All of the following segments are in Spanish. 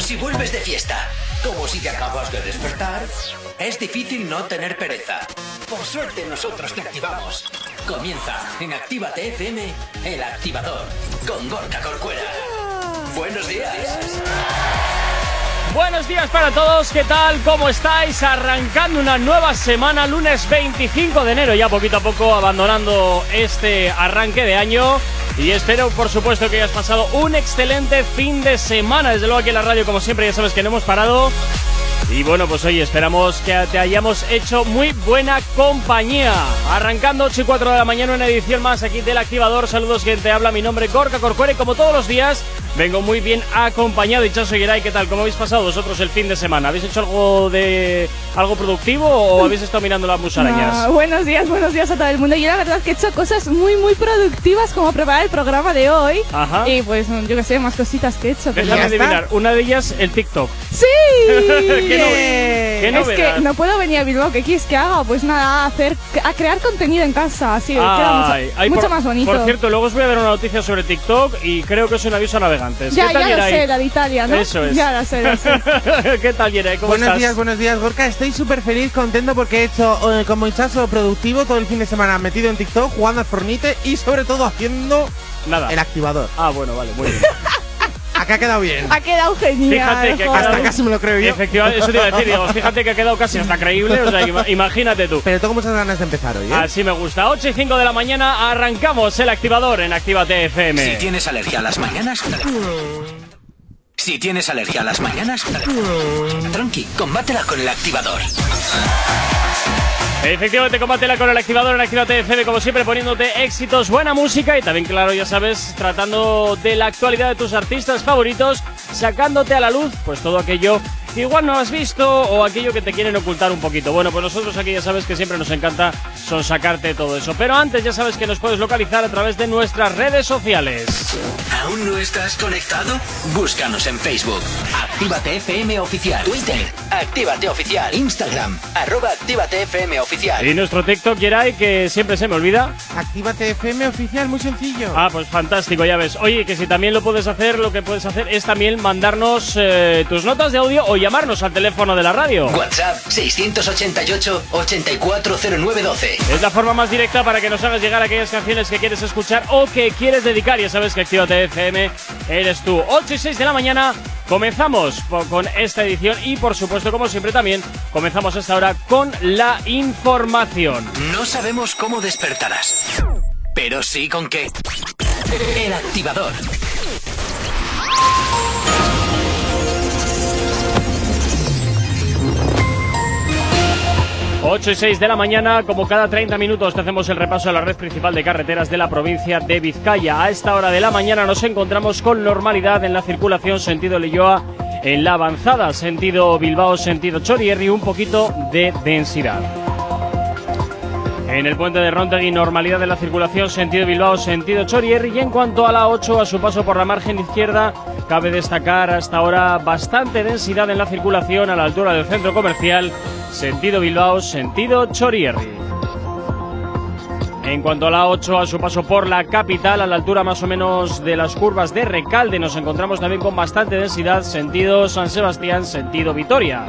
Si vuelves de fiesta. Como si te acabas de despertar. Es difícil no tener pereza. Por suerte nosotros te activamos. Comienza en Actívate FM, el activador, con Gorka Corcuera. Buenos días. Buenos días para todos, ¿qué tal? ¿Cómo estáis? Arrancando una nueva semana, lunes 25 de enero, ya poquito a poco abandonando este arranque de año. Y espero, por supuesto, que hayas pasado un excelente fin de semana. Desde luego aquí en la radio, como siempre, ya sabes que no hemos parado. Y bueno, pues hoy esperamos que te hayamos hecho muy buena compañía. Arrancando 8 y 4 de la mañana, una edición más aquí del Activador. Saludos, quien te habla. Mi nombre es Gorka Corcuere. Como todos los días, vengo muy bien acompañado. Y Chaso Geray, ¿qué tal? ¿Cómo habéis pasado vosotros el fin de semana? ¿Habéis hecho algo de algo productivo o habéis estado mirando las musarañas? Ah, buenos días, buenos días a todo el mundo. Yo la verdad que he hecho cosas muy, muy productivas como preparar el programa de hoy. Ajá. Y pues yo que sé, más cositas que he hecho. pero Déjame adivinar. Una de ellas, el TikTok. ¡Sí! ¿Qué, no- qué es que no puedo venir a Bilbao. ¿Qué quieres que haga? Pues nada, a hacer, a crear contenido en casa. Así que queda mucho, Ay, ay, mucho por, más bonito. Por cierto, luego os voy a dar una noticia sobre TikTok y creo que es un aviso a navegantes. ya, ¿Qué tal, ya lo sé, la de Italia, ¿no? Eso es. Ya lo sé, lo sé. ¿Qué tal, Yeray? ¿Cómo Buenos estás? días, buenos días, Gorka. Estoy súper feliz, contento porque he hecho eh, como hinchazo productivo todo el fin de semana metido en TikTok, jugando al Fornite y sobre todo haciendo Nada. el activador. Ah, bueno, vale, muy bien. Acá ha quedado bien. Ha quedado genial. Fíjate que ha. Hasta casi me lo creo yo. Efectivamente, eso te iba a decir. Digo, fíjate que ha quedado casi hasta creíble. O sea, ima- imagínate tú. Pero tengo muchas ganas de empezar hoy, ¿eh? Así me gusta. 8 y 5 de la mañana arrancamos el activador en Actívate FM. Si tienes alergia a las mañanas. Si tienes alergia a las mañanas. Tranqui, combátela con el activador. Efectivamente, combátela con el activador en Actívate FM, como siempre, poniéndote éxitos, buena música y también, claro, ya sabes, tratando de la actualidad de tus artistas favoritos, sacándote a la luz, pues todo aquello que igual no has visto o aquello que te quieren ocultar un poquito. Bueno, pues nosotros aquí ya sabes que siempre nos encanta son sacarte todo eso. Pero antes ya sabes que nos puedes localizar a través de nuestras redes sociales. ¿Aún no estás conectado? Búscanos en Facebook. Actívate FM Oficial. Twitter. Actívate Oficial. Instagram. Arroba Actívate FM Oficial. Y nuestro TikTok, Yeray, que siempre se me olvida. Actívate FM oficial, muy sencillo. Ah, pues fantástico, ya ves. Oye, que si también lo puedes hacer, lo que puedes hacer es también mandarnos eh, tus notas de audio o llamarnos al teléfono de la radio. WhatsApp 688-840912. Es la forma más directa para que nos hagas llegar aquellas canciones que quieres escuchar o que quieres dedicar. Ya sabes que Actívate FM eres tú. 8 y 6 de la mañana comenzamos con esta edición y por supuesto, como siempre también, comenzamos esta hora con la información. No sabemos cómo despertarás, pero sí con qué. El activador. 8 y 6 de la mañana, como cada 30 minutos, te hacemos el repaso a la red principal de carreteras de la provincia de Vizcaya. A esta hora de la mañana nos encontramos con normalidad en la circulación sentido Leyoa, en la avanzada sentido Bilbao, sentido Chorierri, un poquito de densidad. En el puente de Rontegui, normalidad de la circulación sentido Bilbao, sentido Chorierri. Y en cuanto a la 8, a su paso por la margen izquierda, cabe destacar hasta ahora bastante densidad en la circulación a la altura del centro comercial, sentido Bilbao, sentido Chorierri. En cuanto a la 8, a su paso por la capital, a la altura más o menos de las curvas de Recalde, nos encontramos también con bastante densidad, sentido San Sebastián, sentido Vitoria.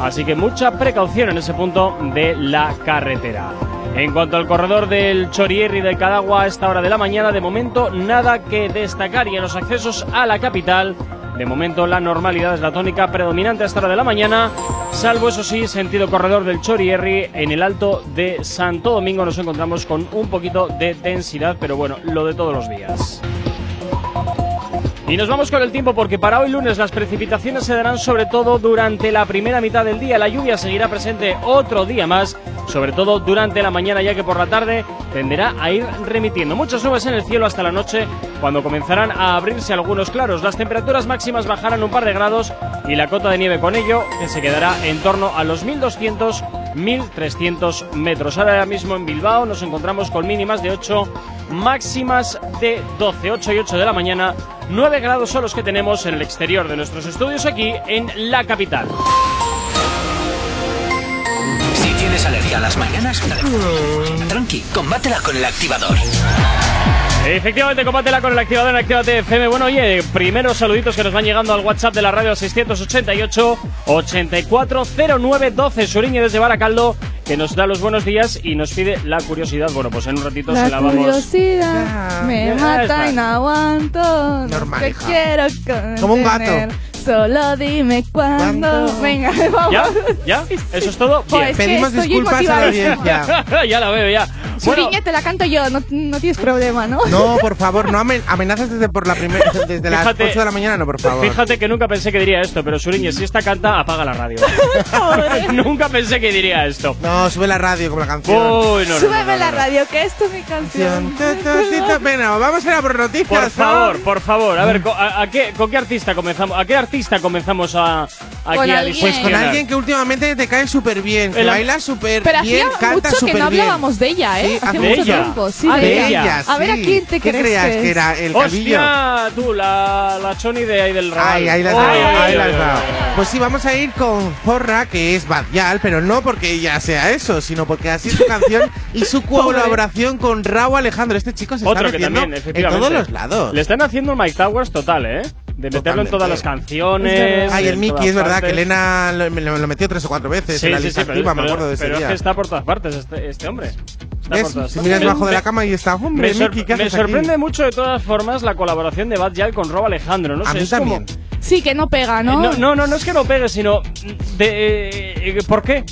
Así que mucha precaución en ese punto de la carretera. En cuanto al corredor del Chorierri del Cadagua a esta hora de la mañana, de momento nada que destacar y en los accesos a la capital, de momento la normalidad es la tónica predominante a esta hora de la mañana, salvo eso sí, sentido corredor del Chorierri, en el alto de Santo Domingo nos encontramos con un poquito de densidad, pero bueno, lo de todos los días. Y nos vamos con el tiempo porque para hoy lunes las precipitaciones se darán sobre todo durante la primera mitad del día. La lluvia seguirá presente otro día más, sobre todo durante la mañana ya que por la tarde tenderá a ir remitiendo. Muchas nubes en el cielo hasta la noche cuando comenzarán a abrirse algunos claros. Las temperaturas máximas bajarán un par de grados y la cota de nieve con ello que se quedará en torno a los 1200 1300 metros. Ahora mismo en Bilbao nos encontramos con mínimas de 8, máximas de 12, 8 y 8 de la mañana. 9 grados son los que tenemos en el exterior de nuestros estudios aquí en la capital. Si tienes alergia a las mañanas, tranqui, combátela con el activador. Efectivamente, compátela con el activador en Actívate FM. Bueno, oye, primeros saluditos que nos van llegando al WhatsApp de la radio 688 840912. Suriñe desde Baracaldo, que nos da los buenos días y nos pide la curiosidad. Bueno, pues en un ratito La se la vamos. curiosidad Ya, me ya mata y no aguanto. Normal, Te quiero Como un gato. contener. Solo dime cuándo. ¿Cuándo? Venga, vamos. ¿Ya? ¿Ya? ¿Eso es todo? Joder, Bien. es que Pedimos disculpas a la audiencia. ya la veo, ya. Bueno, Suriñe, te la canto yo, no, no tienes problema, ¿no? No, por favor, no amen- amenazas desde por la primera desde las Fíjate- 8 de la mañana, no, por favor. fíjate que nunca pensé que diría esto, pero Suriñe, si esta canta, apaga la radio. Nunca pensé que diría esto. No, sube la radio como la canción. Uy, no, no, Súbeme no, no, la no. radio, que esto es mi canción. Bueno, vamos a ir a por noticias. Por favor, por favor. A ver, ¿co- a, a qué, ¿con qué artista comenzamos? ¿A qué artista comenzamos a, aquí Con a alguien. Pues con alguien que últimamente te cae súper bien, que El- baila súper Pero bien, hacía canta mucho que súper no bien. hablábamos de ella, ¿eh? Sí, hace hace mucho ella. tiempo, sí, Ah, de, de ella. ella, A ver a sí. quién te ¿Qué crees creas que que es? era el calvillo? Hostia, tú, la, la Choni de ahí del Raval. Ay, ahí las Ay, veo, ay, ahí ay, las ay, veo. ay. Pues sí, vamos a ir con Zorra, que es Badial, pero no porque ella sea eso, sino porque así es su canción y su colaboración con Raúl Alejandro. Este chico se Otro está que metiendo también, en todos los lados. Le están haciendo un Mike Towers total, ¿eh? De meterlo en Totalmente. todas las Es canciones. Ay, el en Mickey, es verdad que partes. Elena lo, me lo- lo metió tres o cuatro veces Sí, en la sí, lista sí, pero, activa, me pero- acuerdo de ese pero es día. que está por todas partes este, este hombre. Si miras Me- debajo de me- la cama y está, hombre, Me, sor- Mickey, ¿qué me haces aquí? sorprende mucho de todas formas la colaboración de Bad Gyal con Rob Alejandro. No A sé, mí es como- también. Sí, que no pega, Eh, ¿no? No, no, no, no es que no pegue, sino de eh, ¿por qué?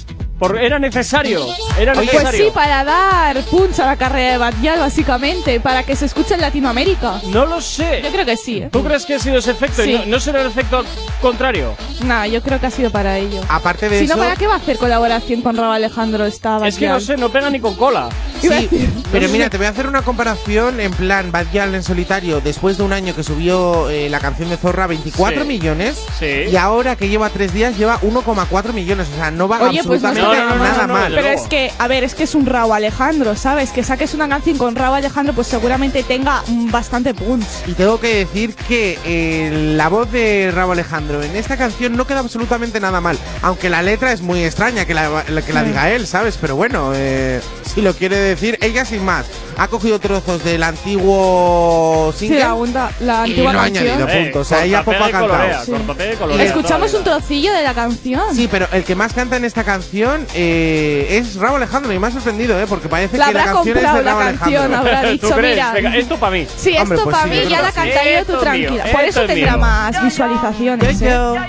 Por, era necesario, era Oye, Pues necesario. sí, para dar punch a la carrera de Badial, básicamente, para que se escuche en Latinoamérica. No lo sé. Yo creo que sí, ¿eh? ¿Tú crees que ha sido ese efecto? y. No, no será el efecto contrario. No, yo creo que ha sido para ello. Aparte de Si eso, no, ¿para qué va a hacer colaboración con Raúl Alejandro esta Es que no Badial? sé, no pega ni con cola. Sí, pero mira, te voy a hacer una comparación en plan Bad Gyal en solitario después de un año que subió eh, la canción de Zorra 24 Sí. millones Sí. y ahora que lleva tres días lleva 1,4 millones, o sea, no va Oye, pues absolutamente No, no, nada mal. Pero es que, a ver, es que es un Raúl Alejandro, ¿sabes? Que saques una canción con Raúl Alejandro, pues seguramente tenga mm, bastante punch. Y tengo que decir que eh, la voz de Raúl Alejandro en esta canción no queda absolutamente nada mal. Aunque la letra es muy extraña que la, la- que la diga él, ¿sabes? Pero bueno, eh, si lo quiere decir, ella sin más. Ha cogido trozos del antiguo Sí, single la, unda- la y antigua lo ha canción. añadido. punto, o sea, ella poco ha y cantado. colorea, Sí. y colorea Escuchamos un trocillo de la canción. Sí, pero el que más canta en esta canción eh, es Raúl Alejandro y me ha sorprendido, ¿eh? Porque parece la que la habrá canción es de Raúl canción, Alejandro. habrá ¿Tú dicho, mira. Venga, esto para mí. Sí, Hombre, esto pues para sí, mí ya la sí. cantaré tú tranquila. Por eso es tendrá mío. más visualizaciones. Yo, ¿eh?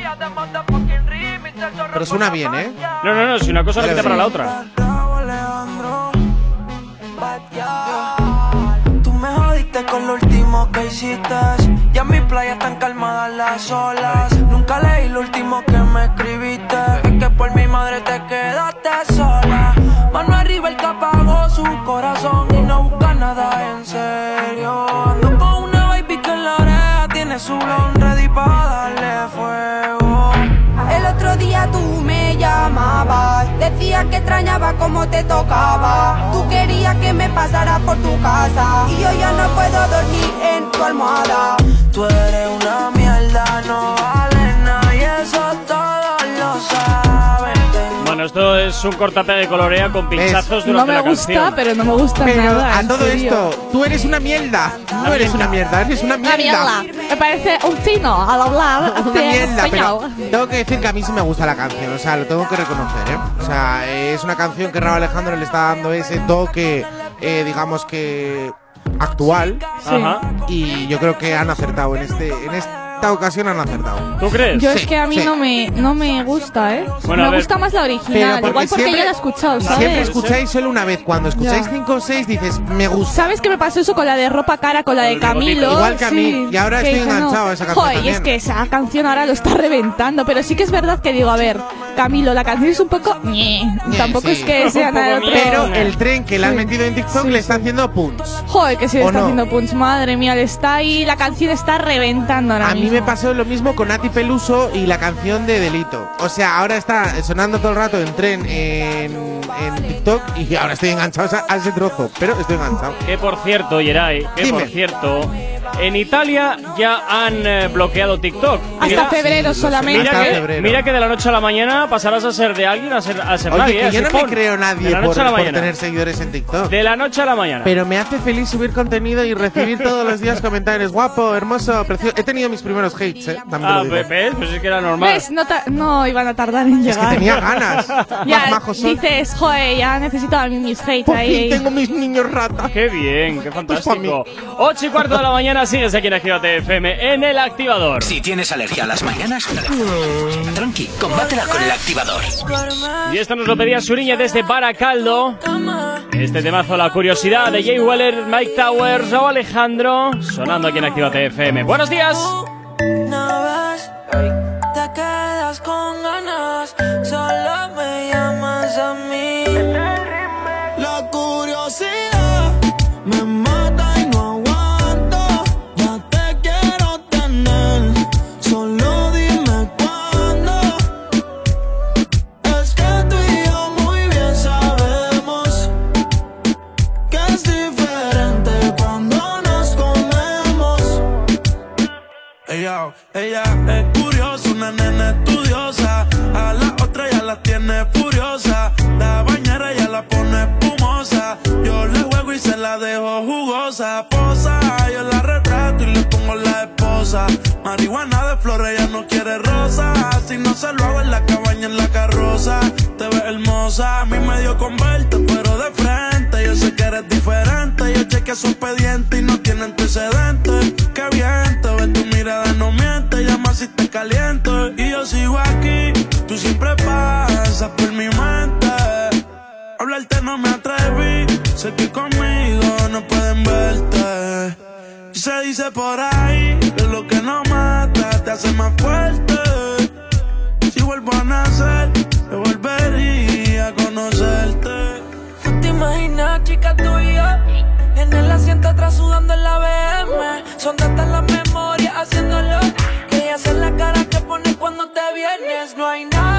Pero suena bien, ¿eh? No, no, no, si una cosa no quita para la otra. Hiciste. Ya en mi playa están calmadas las olas. Nunca leí lo último que me escribiste. Es que por mi madre te quedaste sola. Mano arriba el que apagó su corazón y no busca nada en serio. Ando con una baby que en la oreja tiene su blon que extrañaba como te tocaba. Tú querías que me pasara por tu casa y yo ya no puedo dormir en tu almohada. Tú eres una mierda, no vale Bueno, esto es un cortapega y colorea con pinchazos No durante me la gusta, canción. pero no me gusta Pero nada. a todo serio. esto, tú eres una mierda. No eres una mierda, eres una Una mierda. mierda. Me parece un chino al hablar Una mierda, pero tengo que decir que a mí sí me gusta la canción, o sea, lo tengo que reconocer, ¿eh? O sea, es una canción que Raúl Alejandro le está dando ese toque, eh, digamos que actual, Sí. Ajá. y yo creo que han acertado en este, en esta ocasión han acertado. ¿Tú crees? Yo Sí, es que a mí sí. no me no me gusta, ¿eh? Bueno, me gusta más la original, porque igual porque siempre- ya la he escuchado, ¿sabes? Siempre escucháis solo una vez, cuando escucháis Ya. 5 o 6 dices, me gusta. ¿Sabes qué me pasó eso con la de ropa cara, con la de. Camilo? Igual que a mí, y ahora estoy enganchado a esa canción Joder, y es que esa canción ahora lo está reventando, pero sí que es verdad que digo, a ver, Camilo, la canción es un poco... ñe, Ñe, Tampoco sí. es que sea nada otro... Pero el tren que le han Sí. metido en TikTok Sí, le sí. está haciendo punch. Joder, que se le ¿O está no? haciendo punch, madre mía, le está ahí, la canción está reventando ahora A mí mismo. Me pasó lo mismo con Nati Peluso y la canción de Delito. O sea, ahora está sonando todo el rato en tren en, en TikTok y ahora estoy enganchado a ese trozo. Pero estoy enganchado. Que por cierto, Yeray, que Dime. por cierto, En Italia ya han eh, bloqueado TikTok. Hasta Mira- febrero solamente. Mira Hasta que, febrero. mira que de la noche a la mañana pasarás a ser de alguien a ser, a ser Oye, nadie. que ¿eh? yo no me creo nadie De la por, noche a la por mañana. tener seguidores en TikTok. De la noche a la mañana. Pero me hace feliz subir contenido y recibir todos los días comentarios. Guapo, hermoso, precioso. He tenido mis primeros hates, ¿eh? También ah, ¿ves? Pues es que era normal. ¿Ves? No, iban a tardar en Es que llegar. tenía ganas. ya Más majos son. dices, joder, ya necesito a mí mis hates Por ahí. fin tengo mis niños rata. Qué bien, qué Pues fantástico. 8 y cuarto de la mañana sigues aquí en Actívate FM en el activador. Si tienes alergia a las mañanas, tranqui, combátela con el activador. Y esto nos lo pedía Suriña desde Baracaldo. Este temazo, la curiosidad de Jay Weller, Mike Towers, Raúl Alejandro, sonando aquí en Actívate FM. Buenos días. Te quedas con ganas, solo me llamas a mí. Con verte, pero de frente. Yo sé que eres diferente. Yo chequeé su expediente y no tiene antecedentes. Qué bien, te ves tu mirada, no miente. Llama si te caliento. Y yo sigo aquí, tú siempre pasas por mi mente. Hablarte no me atreví, sé que conmigo no pueden verte. Y Se dice por ahí que lo que no mata te hace más fuerte. Yo? En el asiento atrás sudando en la BM. Son tantas las memorias haciéndolo. Que ella hace la cara que pones cuando te vienes. No hay nadie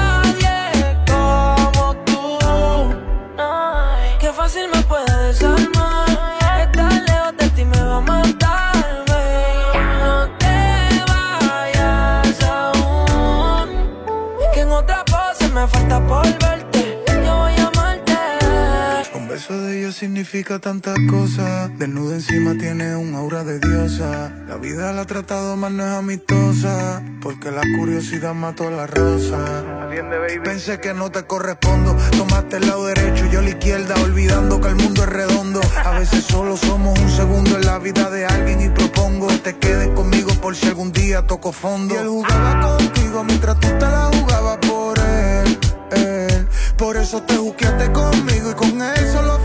significa tantas cosas. Desnuda encima tiene un aura de diosa. La vida la ha tratado mal, no es amistosa. Porque la curiosidad mató a la rosa. Pensé que no te correspondo. Tomaste el lado derecho y yo la izquierda. Olvidando que el mundo es redondo. A veces solo somos un segundo en la vida de alguien. Y propongo que te quedes conmigo por si algún día toco fondo. Y él jugaba contigo mientras tú te la jugabas por él. él. Por eso te juqueaste conmigo y con él solo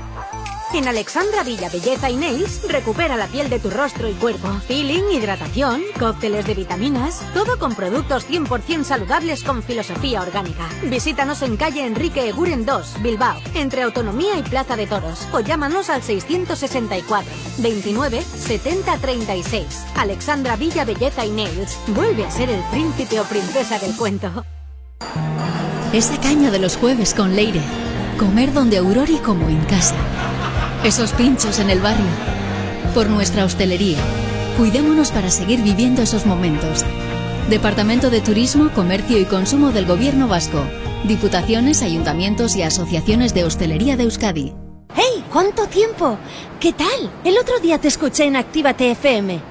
En Alexandra Villa Belleza y Nails recupera la piel de tu rostro y cuerpo. Peeling, hidratación, cócteles de vitaminas, todo con productos 100% saludables con filosofía orgánica. Visítanos en calle Enrique Eguren 2, Bilbao, entre Autonomía y Plaza de Toros, o llámanos al 664 29 70 36. Alexandra Villa Belleza y Nails vuelve a ser el príncipe o princesa del cuento. Esa caña de los jueves con Leire. Comer donde Aurori como en casa. Esos pinchos en el barrio. Por nuestra hostelería. Cuidémonos para seguir viviendo esos momentos. Departamento de Turismo, Comercio y Consumo del Gobierno Vasco. Diputaciones, ayuntamientos y asociaciones de hostelería de Euskadi. ¡Hey! ¿Cuánto tiempo? ¿Qué tal? El otro día te escuché en Actívate FM.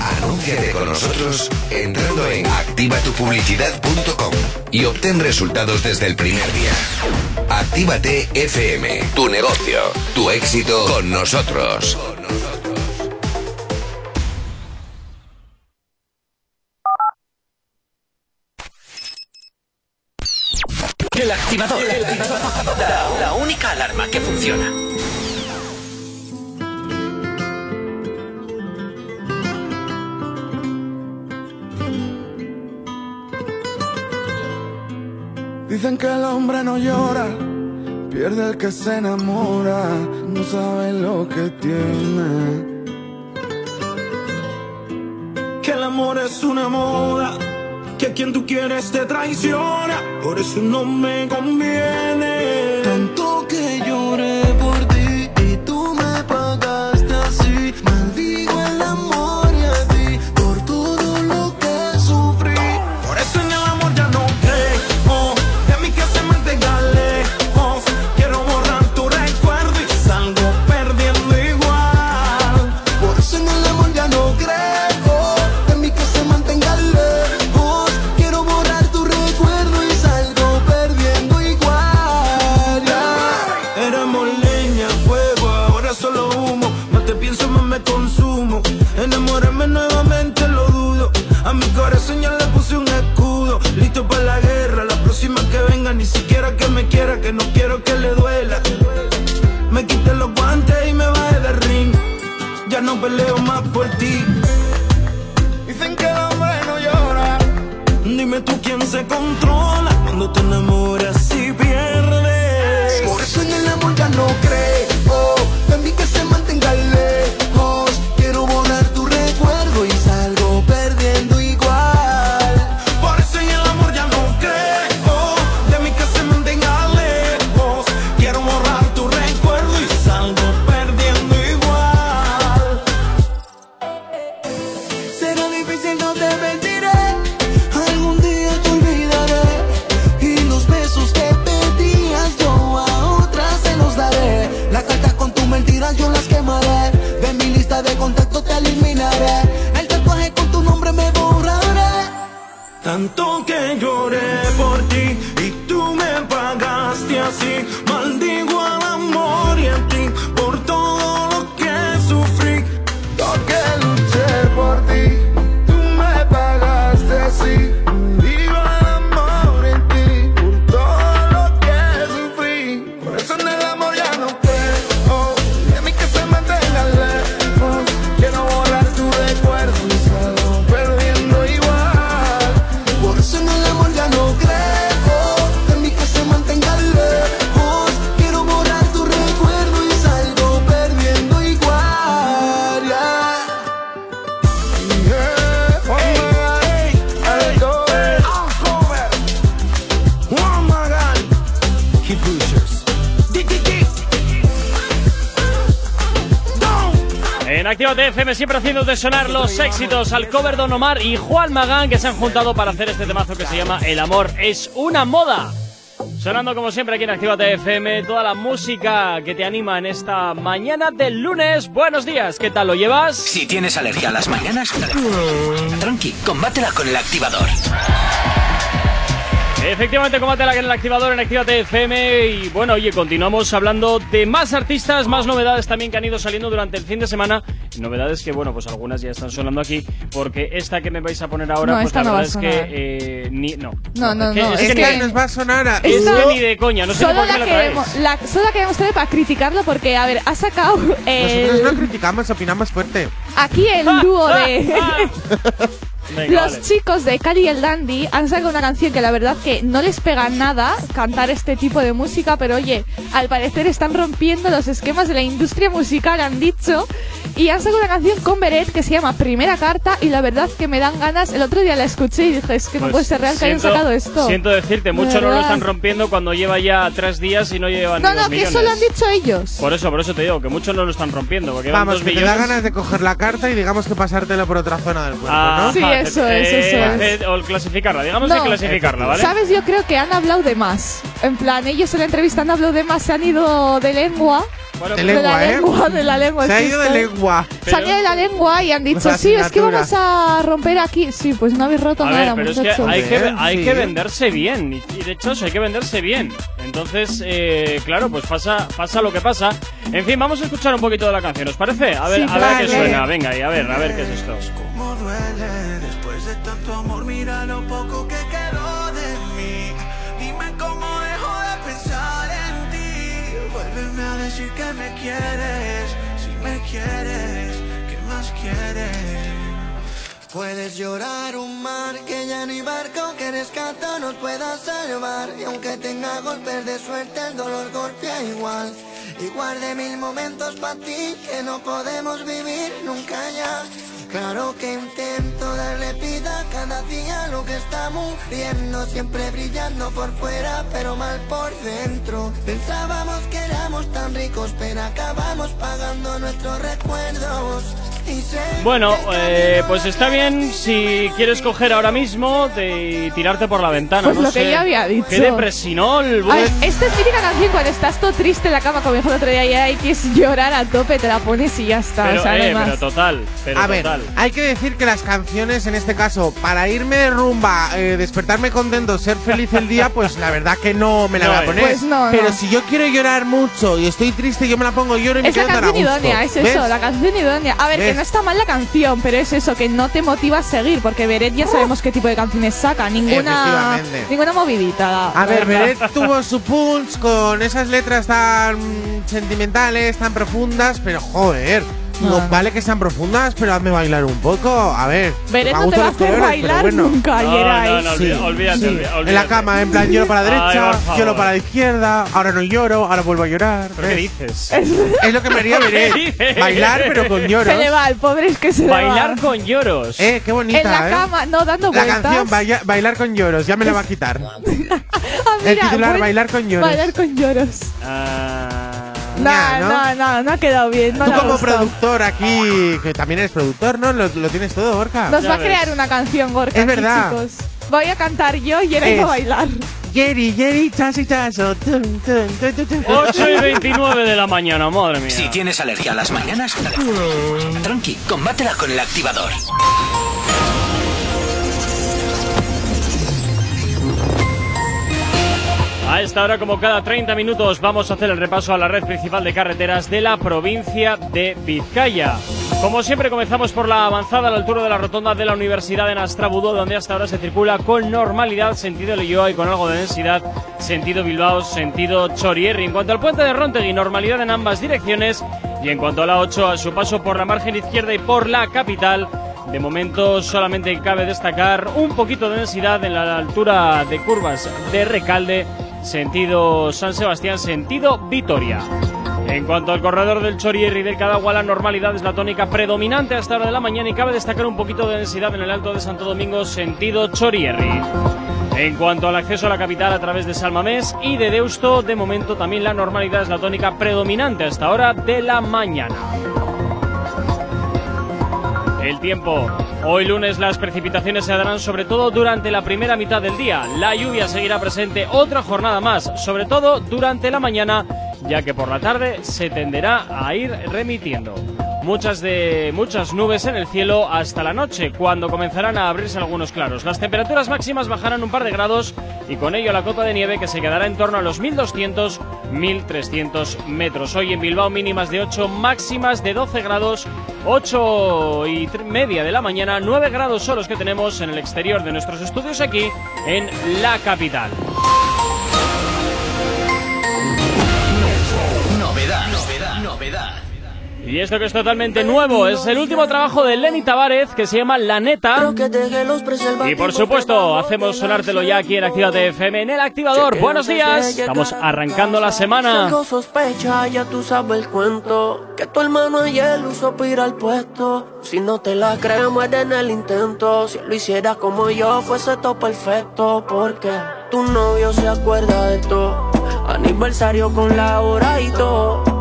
Anúnciate con nosotros entrando en activatupublicidad.com y obtén resultados desde el primer día. Actívate FM, tu negocio, tu éxito con nosotros. El activador. La, la única alarma que funciona. Dicen que el hombre no llora, pierde el que se enamora, no sabe lo que tiene. Que el amor es una moda, que quien tú quieres te traiciona, por eso no me conviene. Haciéndote sonar los éxitos al cover Don Omar y Juan Magán que se han juntado para hacer este temazo que se llama El amor es una moda. Sonando como siempre aquí en Actívate FM toda la música que te anima en esta mañana del lunes. Buenos días, ¿qué tal lo llevas? Si tienes alergia a las mañanas, tranqui, combátela con el activador. Efectivamente, combate en el activador en Actívate FM. Y bueno, oye, continuamos hablando de más artistas, más novedades también que han ido saliendo durante el fin de semana. Novedades que, bueno, pues algunas ya están sonando aquí. Porque esta que me vais a poner ahora, No, pues esta la no va verdad es que. sonar. eh, ni, no. No, no, es que, no, Es, es que, que ni- nos va a sonar a. es que ni de coña, no sé por qué traes. la, solo la queremos traer para criticarlo porque, a ver, ha sacado el- Nosotros no criticamos, opinamos fuerte. aquí el dúo de Venga, los vale. chicos de Cali y el Dandy han sacado una canción que la verdad que no les pega nada cantar este tipo de música, pero oye, al parecer están rompiendo los esquemas de la industria musical, han dicho, y han sacado una canción con Beret que se llama Primera Carta y la verdad que me dan ganas, el otro día la escuché y dije, es que no Pues puede ser real que hayan siento- sacado esto. Siento decirte, De mucho no lo están rompiendo cuando lleva ya tres días y no llevan No, no, que millones. eso lo han dicho ellos. Por eso, por eso te digo, que muchos no lo están rompiendo. Porque Vamos, que te da millones. ganas de coger la carta y digamos que pasártelo por otra zona del cuerpo, Ajá, ¿no? Sí, eso es, eso es. eh, O clasificarla, digamos No. que clasificarla, ¿vale? ¿Sabes? Yo creo que han hablado de más. En plan, ellos en la entrevista han hablado de más, se han ido de lengua. Bueno, De de lengua, la ¿eh? lengua, de la lengua. Se ha ido de lengua. Se han ido de la lengua y han dicho, sí, es que vamos a romper aquí. Sí, pues no habéis roto A ver, nada, pero es que muchachos. hay que, hay sí. que venderse bien. Y, y de hecho, eso, hay que venderse bien. Entonces, eh, claro, pues pasa, pasa lo que pasa. En fin, vamos a escuchar un poquito de la canción, ¿os parece? A ver, Sí, a ver vale. qué suena. Venga, y a ver, a ver qué es esto. Tanto amor, mira lo poco que quedó de mí. Dime cómo dejo de pensar en ti. Vuélveme a decir que me quieres, si me quieres, ¿qué más quieres? Puedes llorar un mar que ya hay barco que rescata nos pueda salvar y aunque tenga golpes de suerte el dolor golpea igual y guarde mil momentos para ti que no podemos vivir nunca ya claro que intento darle vida cada día lo que está muriendo siempre brillando por fuera pero mal por dentro. Pensábamos que éramos tan ricos pero acabamos pagando nuestros recuerdos Bueno, eh, pues está bien si quieres coger ahora mismo de, y tirarte por la ventana. Pues no lo que sé. ya había dicho. Qué depresinol. A ver, esta es típica canción cuando estás todo triste en la cama, como dijo el otro día, y hay que llorar a tope, te la pones y ya está. Pero, o sea, eh, pero total. Pero A ver, total. hay que decir que las canciones, en este caso, para irme de rumba, eh, despertarme contento, ser feliz el día, pues la verdad que no me la No, voy a eh. poner. Pues no, Pero no. si yo quiero llorar mucho y estoy triste, yo me la pongo, lloro y me Es la quedo tan a canción gusto. idónea, es ¿Ves? eso, la canción idónea. A ver, no está mal la canción, pero es eso, que no te motiva a seguir, porque Beret ya sabemos qué tipo de canciones saca, ninguna, Efectivamente. ninguna movidita. A la ver, verdad. Beret tuvo su punch con esas letras tan sentimentales, tan profundas, pero joder, no Ah. vale que sean profundas, pero hazme bailar un poco. A ver, me no te va a hacer colores, bailar bueno. nunca, No, Yeray. no, no, Sí, olvídate, olvídate, sí. olvídate. En la cama, en plan lloro para la Ay, derecha, favor. lloro para la izquierda, ahora no lloro, ahora vuelvo a llorar. ¿Pero qué dices? Es lo que me haría ¿Qué Beret. dices? Bailar pero con lloros. Se le va, el pobre es que se le Bailar va. con lloros. Eh, qué bonita, En la ¿eh? cama, no, dando La vueltas. canción Baila- Bailar con lloros, ya me la va a quitar. Ah, El mira, titular buen- Bailar con lloros. Bailar con lloros. Ah, ña, no, ¿no? no, no, no ha quedado bien. No Tú le ha como gustado. productor aquí, que también eres productor, ¿no? Lo, lo tienes todo, Gorka. Nos va a crear una canción, Gorka. Es aquí, verdad. chicos. Voy a cantar yo y él va a bailar. Jerry, Jerry, chaso, chaso. Tum, tum, tum, tum, tum. 8 y 29 de la mañana, madre mía. Si tienes alergia a las mañanas, tranqui, combátela con el activador. A esta hora, como cada 30 minutos, vamos a hacer el repaso a la red principal de carreteras de la provincia de Vizcaya. Como siempre, comenzamos por la avanzada a la altura de la rotonda de la Universidad de Nastrabudo, donde hasta ahora se circula con normalidad sentido Leyoa y con algo de densidad sentido Bilbao, sentido Chorierri. En cuanto al puente de Rontegui, normalidad en ambas direcciones. Y en cuanto a la 8, a su paso por la margen izquierda y por la capital, de momento solamente cabe destacar un poquito de densidad en la altura de curvas de Recalde, sentido San Sebastián, sentido Vitoria. En cuanto al corredor del Chorierri del Cadagua, la normalidad es la tónica predominante a esta hora de la mañana y cabe destacar un poquito de densidad en el Alto de Santo Domingo, sentido Chorierri. En cuanto al acceso a la capital a través de Salmamés y de Deusto, de momento también la normalidad es la tónica predominante a esta hora de la mañana. El tiempo. Hoy lunes las precipitaciones se darán sobre todo durante la primera mitad del día. La lluvia seguirá presente otra jornada más, sobre todo durante la mañana, ya que por la tarde se tenderá a ir remitiendo. Muchas de muchas nubes en el cielo hasta la noche, cuando comenzarán a abrirse algunos claros. Las temperaturas máximas bajarán un par de grados y con ello la cota de nieve que se quedará en torno a los 1200-1300 metros. Hoy en Bilbao mínimas de 8, máximas de 12 grados, 8 y media de la mañana, 9 grados son los que tenemos en el exterior de nuestros estudios aquí en la capital. Y esto que es totalmente nuevo es el último trabajo de Lenny Tavares que se llama La Neta. Y por supuesto, hacemos sonártelo ya aquí en Actívate FM en el activador. Buenos días, estamos arrancando la semana. Sospecha, ya tú sabes el cuento. Que tu hermano ayer usó para ir al puesto. Si no te la crees, en el intento. Si lo hiciera como yo, fuese todo perfecto. Porque tu novio se acuerda de todo. Aniversario con la hora y todo.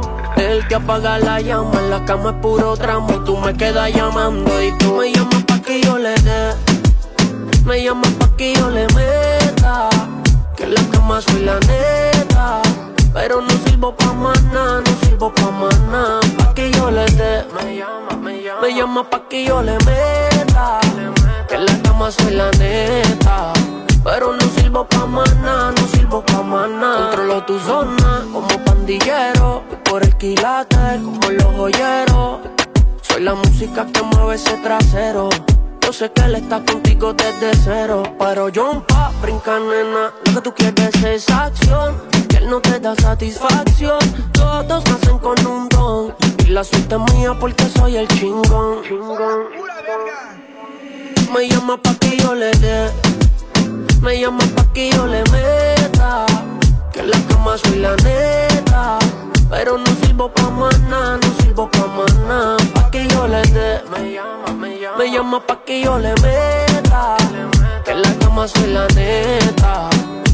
El que apaga la llama en la cama es puro tramo. Y tú me quedas llamando y tú me llamas pa' que yo le dé. Me llamas pa' que yo le meta. Que en la cama soy la neta. Pero no sirvo pa' más nada, no sirvo pa' más nada. Pa' que yo le dé. Me llama, me llama. Me llama pa' que yo le meta. Que en la cama soy la neta. Pero no sirvo pa' nada, no sirvo pa' nada. Controlo tu zona como pandillero. Voy por el quilate como los joyeros. Soy la música que mueve ese trasero. Yo sé que él está contigo desde cero. Pero yo pa' brincar, nena. Lo que tú quieres es acción. Que él no te da satisfacción. Todos nacen con un don. Y la suerte es mía porque soy el chingón. Me llama pa' que yo le dé. Me llama pa' que yo le meta. Que en la cama soy la neta. Pero no sirvo pa' nada, no sirvo pa' nada. Pa' que yo le dé. Me llama, me llama. Me llama pa' que yo le meta. Que en la cama soy la neta.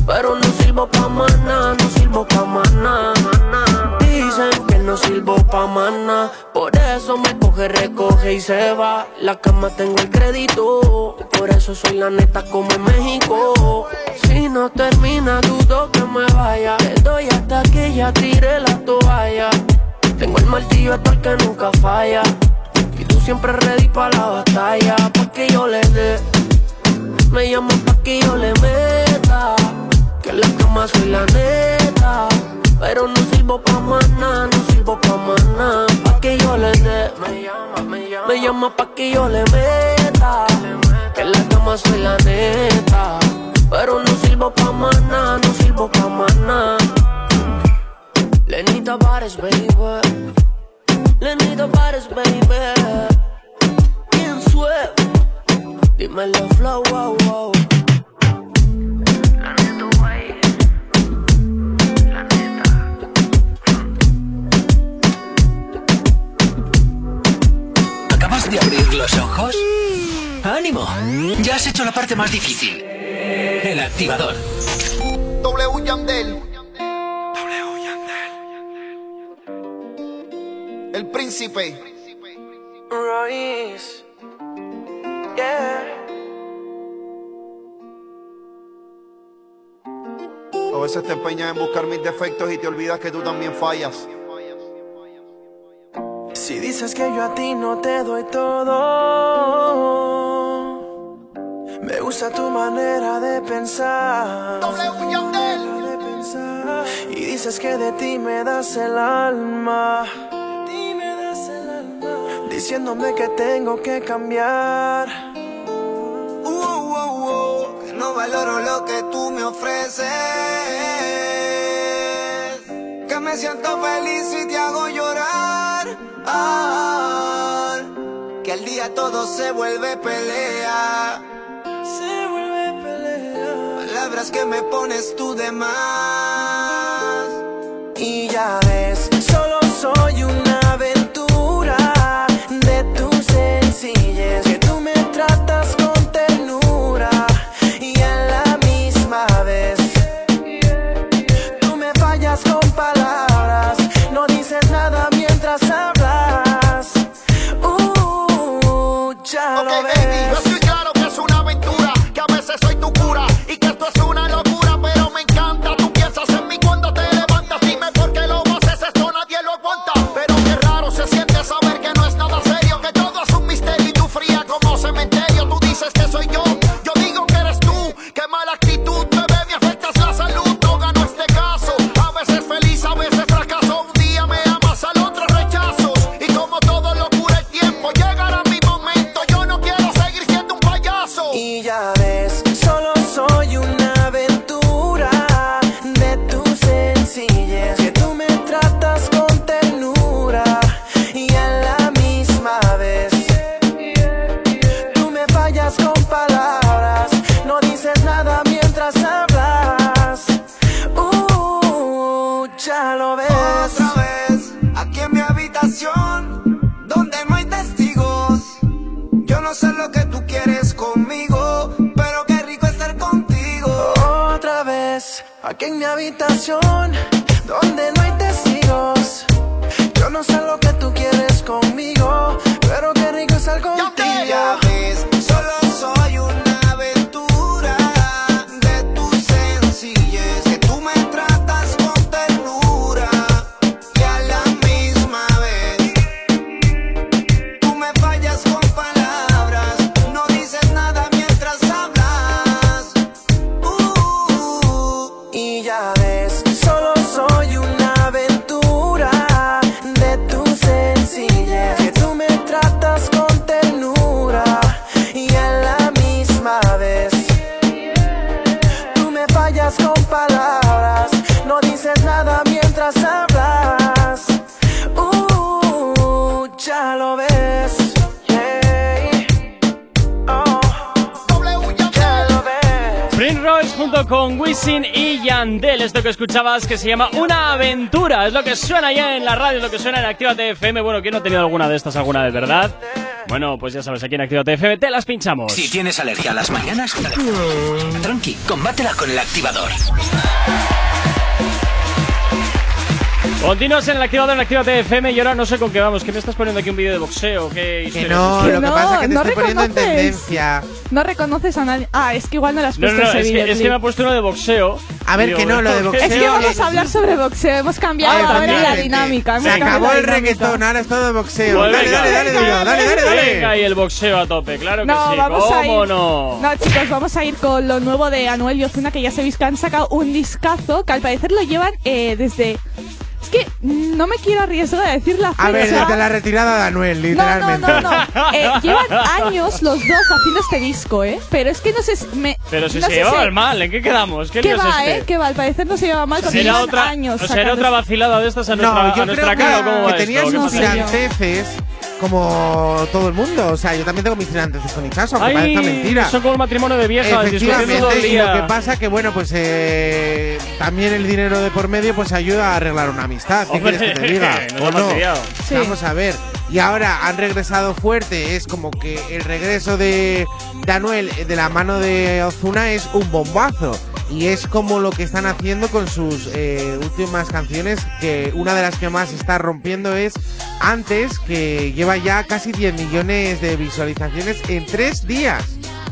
Pero no sirvo pa' nada, no sirvo pa' más nada. No sirvo pa' nada. Por eso me coge, recoge y se va. La cama tengo el crédito. Por eso soy la neta como en México. Si no termina, dudo que me vaya. Te doy hasta que ya tire la toalla. Tengo el martillo hasta el que nunca falla. Y tú siempre ready para la batalla. Pa' que yo le dé. Me llamo pa' que yo le meta. Que la cama soy la neta. Pero no sirvo pa' más llama. Pa' que yo le meta. Que en la cama soy la neta. Pero no sirvo pa' nada, no sirvo pa' nada. Lenita Bares, baby. Lenita Bares, baby. ¿Quién suave? Dímelo, flow, wow, wow. ¿Acabas de abrir los ojos? ¡Ánimo! Ya has hecho la parte más difícil. El activador. W Yandel. príncipe. Royce. Yeah. A veces te empeñas en buscar mis defectos y te olvidas que tú también fallas. Si dices que yo a ti no te doy todo, me gusta tu manera de pensar. Y dices que de ti me das el alma. Diciéndome que tengo que cambiar. Uh, uh, uh, uh, que no valoro lo que tú me ofreces. Que me siento feliz y te hago llorar. Ah, que al día todo se vuelve pelea. Se vuelve pelea. Palabras que me pones tú de más. Y ya ves, dices que soy yo, sé lo que tú quieres conmigo, pero qué rico estar contigo. Otra vez, aquí en mi habitación, donde no hay testigos. Yo no sé lo que tú quieres conmigo, pero qué rico estar contigo. Yandel. Esto que escuchabas que se llama Una Aventura. Es lo que suena ya en la radio, es lo que suena en Actívate FM. Bueno, ¿quién no ha tenido alguna de estas alguna vez, verdad? Bueno, pues ya sabes, aquí en Actívate FM te las pinchamos. Si tienes alergia a las mañanas, tranqui, combátela con el activador. Continúas en el activador en Actívate FM y ahora no sé con qué vamos. ¿Qué me estás poniendo aquí un vídeo de boxeo? ¿Qué Que no, lo que No, pasa es que te no estoy poniendo en reconoces. tendencia. No reconoces a nadie. Ah, es que igual no le has No, puesto no, no, ese es que, es que me ha puesto uno de boxeo. A ver, Digo, que no, lo de boxeo- Es que vamos a hablar sobre boxeo. Hemos cambiado Ah, ahora la dinámica. hemos Se acabó el reggaetón, ahora es todo de boxeo. Pues dale, venga, dale, dale, venga, duro, dale, dale, dale. Venga, y el boxeo a tope, claro que No, sí. vamos a ¿Cómo ir. no? No, chicos, vamos a ir con lo nuevo de Anuel y Ozuna, que ya sabéis que han sacado un discazo que al parecer lo llevan eh, desde. Es que no me quiero arriesgar a decir la fecha. A ver, desde la retirada de Anuel, No, no, literalmente. no, no. Eh, llevan años los dos haciendo este disco, ¿eh? Pero es que no sé. Me, Pero si no se sé llevaban mal, ¿en qué quedamos? ¿Qué, ¿Qué va, este? eh? ¿Qué va? Al parecer no se lleva mal porque ¿Será llevan otra, años. o será sacando otra vacilada de estas a nuestra, No, a yo nuestra creo cara? que, ¿o ¿Cómo que pasa? Como todo el mundo. O sea, yo también tengo mis tiranteces con Icaso, aunque parezca mentira. Son como el matrimonio de viejas, discutiendo todo el Efectivamente, y lo que pasa que, bueno, pues eh, también el dinero de por medio pues ayuda a arreglar una amistad. ¿Qué Hombre, quieres que te diga? nos ¿O no? Sí. Vamos a ver. Y ahora han regresado fuerte. Es como que el regreso de, de Anuel de la mano de Ozuna es un bombazo. Y es como lo que están haciendo con sus eh, últimas canciones, que una de las que más está rompiendo es Antes, que lleva ya casi 10 millones de visualizaciones en tres días.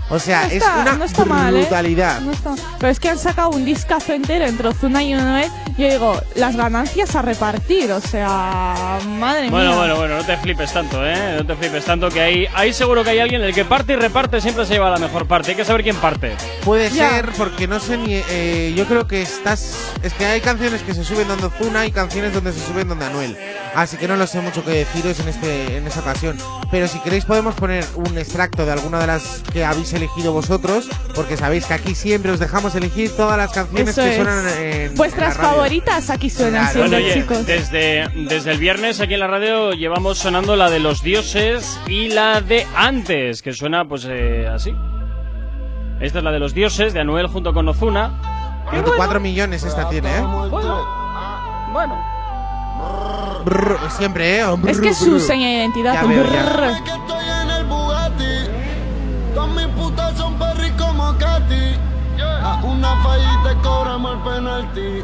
O sea, No es está- una no está mal, ¿eh? brutalidad. No está- Pero es que han sacado un discazo entero entre Ozuna y Noel. Yo digo, las ganancias a repartir, o sea, madre Bueno, mía. bueno, bueno, no te flipes tanto, ¿eh? No te flipes tanto que ahí, ahí seguro que hay alguien el que parte y reparte siempre se lleva la mejor parte. Hay que saber quién parte. Puede Ya. ser, porque no sé ni. eh, yo creo que estás. Es que hay canciones que se suben donde Zuna y canciones donde se suben donde Anuel. Así que no lo sé mucho que deciros en, este, en esta ocasión. Pero si queréis, podemos poner un extracto de alguna de las que habéis elegido vosotros. Porque sabéis que aquí siempre os dejamos elegir todas las canciones Eso que es. suenan en. Vuestras en la radio. favoritas aquí suenan Bueno, siempre, oye, chicos. desde, desde el viernes aquí en la radio llevamos sonando la de los dioses y la de antes, que suena pues eh, así. Esta es la de los dioses de Anuel junto con Ozuna. 24 millones esta tiene, ¿eh? Bueno. Brr, siempre, ¿eh? Es que es su seña de identidad. Ya veo, ya. Brrr. Con mi puta son perri como Katy. A una fallita y cobramos el penalti.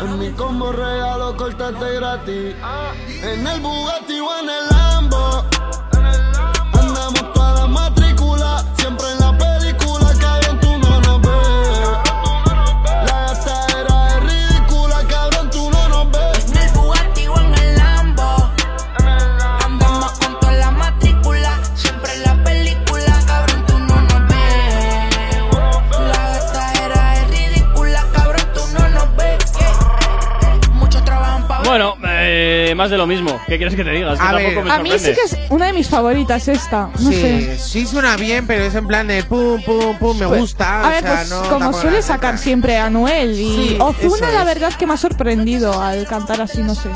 En mi combo regalo cortate gratis. En el Bugatti o en el Lambo. Más de lo mismo. ¿Qué quieres que te diga? Es que A tampoco ver. me A mí sí que es una de mis favoritas esta. No sí, sé. sí suena bien, pero es en plan de pum, pum, pum, me Pues, gusta. A o ver, sea, pues no como suele sacar siempre a Noel y Sí, Ozuna, la es. verdad que me ha sorprendido al cantar así, no sé.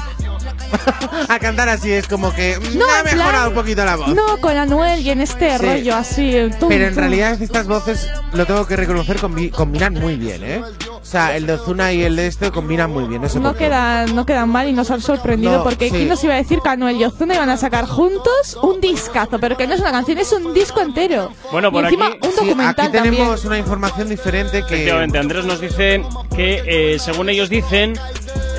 A cantar así es como que mm, No, ha en plan- mejorado un poquito la voz. No, con Anuel y en este Sí. rollo así. tum, Pero en tum. realidad estas voces, lo tengo que reconocer, combi- combinan muy bien, ¿eh? O sea, el de Ozuna y el de este combinan muy bien. No, sé no quedan, no quedan mal y nos han sorprendido No, porque sí. ¿quién nos iba a decir que Anuel y Ozuna iban a sacar juntos un discazo? Pero que no es una canción, es un disco entero. Bueno, por y encima aquí- un Sí, documental aquí tenemos también. una información diferente que... Efectivamente, Andrés nos dice que, eh, según ellos dicen,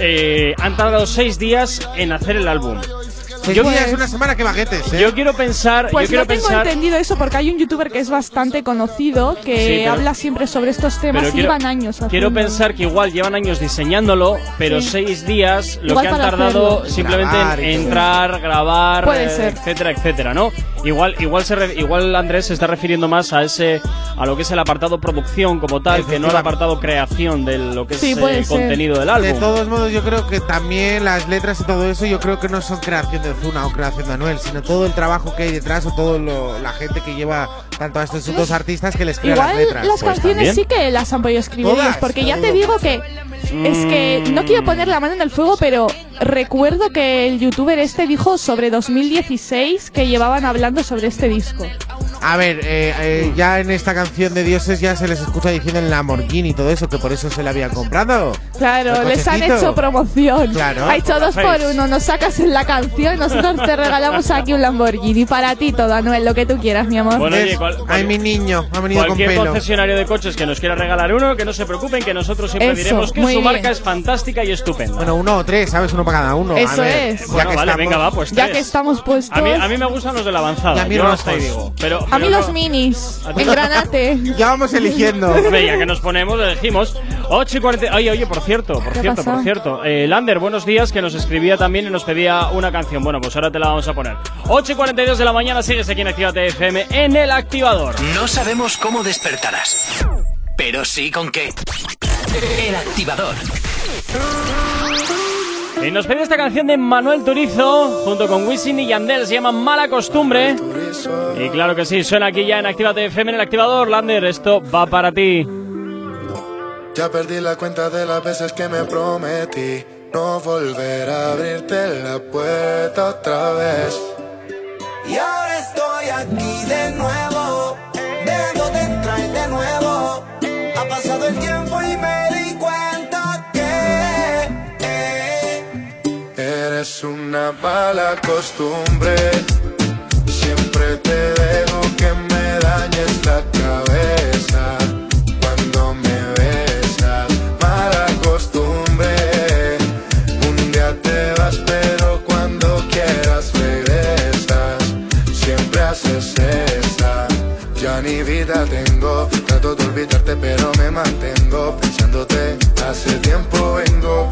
eh, han tardado seis días en hacer el álbum. Seis Yo- días, una semana que baguetes, ¿eh? Yo quiero pensar, Pues yo quiero no tengo pensar, entendido eso porque hay un youtuber que es bastante conocido que Sí, pero- habla siempre sobre estos temas y quiero, llevan años quiero haciendo. pensar que igual llevan años diseñándolo, pero Sí. seis días lo Igual que han tardado hacerlo. simplemente Grabar en entrar, grabar, Puede eh, ser. etcétera, etcétera, ¿no? Igual, igual se re- igual Andrés se está refiriendo más a ese, a lo que es el apartado producción como tal, que no al Efectivamente. apartado creación de lo que Sí, es el ser. contenido del De álbum. todos modos, yo creo que también las letras y todo eso, yo creo que no son creación de Ozuna o creación de Anuel, sino todo el trabajo que hay detrás o todo lo- la gente que lleva tanto a estos dos artistas que les crea Igual las letras. las canciones sí que las han podido escribir ellos, porque ya te digo que es que no quiero poner la mano en el fuego, pero recuerdo que el youtuber este dijo sobre 2016 que llevaban hablando sobre este disco. A ver, eh, eh, ya en esta canción de Dioses ya se les escucha diciendo el Lamborghini y todo eso, que por eso se le habían comprado. Claro, les han hecho promoción. Claro. Ha hecho dos por uno, nos sacas en la canción, nosotros te regalamos aquí un Lamborghini. Para ti todo, Anuel, lo que tú quieras, mi amor. Bueno, oye, cual- Ay, mi niño, ha venido con Cualquier pelo. concesionario de coches que nos quiera regalar uno, que no se preocupen, que nosotros siempre Eso, diremos que su bien. marca es fantástica y estupenda. Bueno, uno o tres, ¿sabes? Uno para cada uno. Eso a ver, es. ya Bueno, que vale, estamos- venga, va, pues ya tres. que estamos puestos. A mí, a mí me gustan los de la avanzada. Y a mí yo hasta ahí digo. Pero, A mí los minis, en granate. Ya vamos eligiendo. Venga, que nos ponemos, elegimos. 8 y 40. Oye, oye, por cierto, por ¿Qué cierto, por cierto. Eh, Lander, buenos días, que nos escribía también y nos pedía una canción. Bueno, pues ahora te la vamos a poner. 8 y 42 de la mañana, sigues aquí en Actívate FM en el activador. No sabemos cómo despertarás, pero sí con qué. El activador. Y nos pedía esta canción de Manuel Turizo junto con Wisin y Yandel. Se llama Mala Costumbre. Y claro que sí, suena aquí ya en Actívate FM en el activador. Lander, esto va para ti. Ya perdí la cuenta de las veces que me prometí no volver a abrirte la puerta otra vez. Y ahora estoy aquí de nuevo, dejándote entrar de nuevo. Ha pasado el tiempo y Es una mala costumbre, siempre te dejo que me dañes la cabeza cuando me besas. Mala costumbre, un día te vas pero cuando quieras regresas. Siempre haces esa, ya ni vida tengo, trato de olvidarte pero me mantengo pensándote. Hace tiempo vengo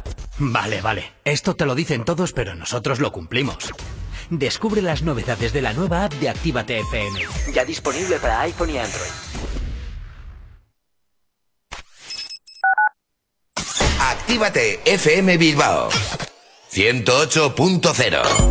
Vale, vale. Esto te lo dicen todos, pero nosotros lo cumplimos. Descubre las novedades de la nueva app de Actívate FM. Ya disponible para iPhone y Android. Actívate FM Bilbao 108.0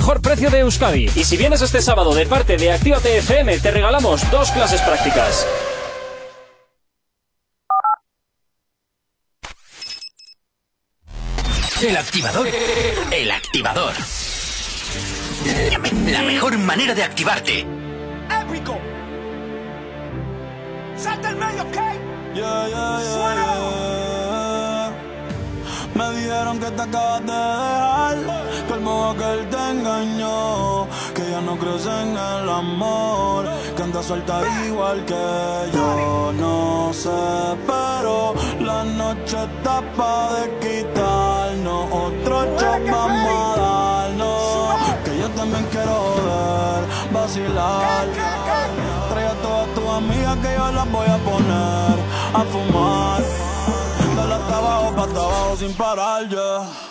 precio de Euskadi. Y si vienes este sábado de parte de Actívate FM, te regalamos dos clases prácticas. El activador. El activador. La mejor manera de activarte. Épico. Salta el medio, ¿ok? Yeah, yeah, yeah, Me dijeron que te acabas de dejar, que el modo que él te engañó, que ya no crees en el amor, que anda suelta igual que yo, no sé, pero la noche está pa' de quitarnos, otro shot vamos a darnos, que yo también quiero joder, vacilar, trae a todas tus amigas que yo las voy a poner a fumar, dale hasta abajo, pa' hasta abajo sin parar, ya.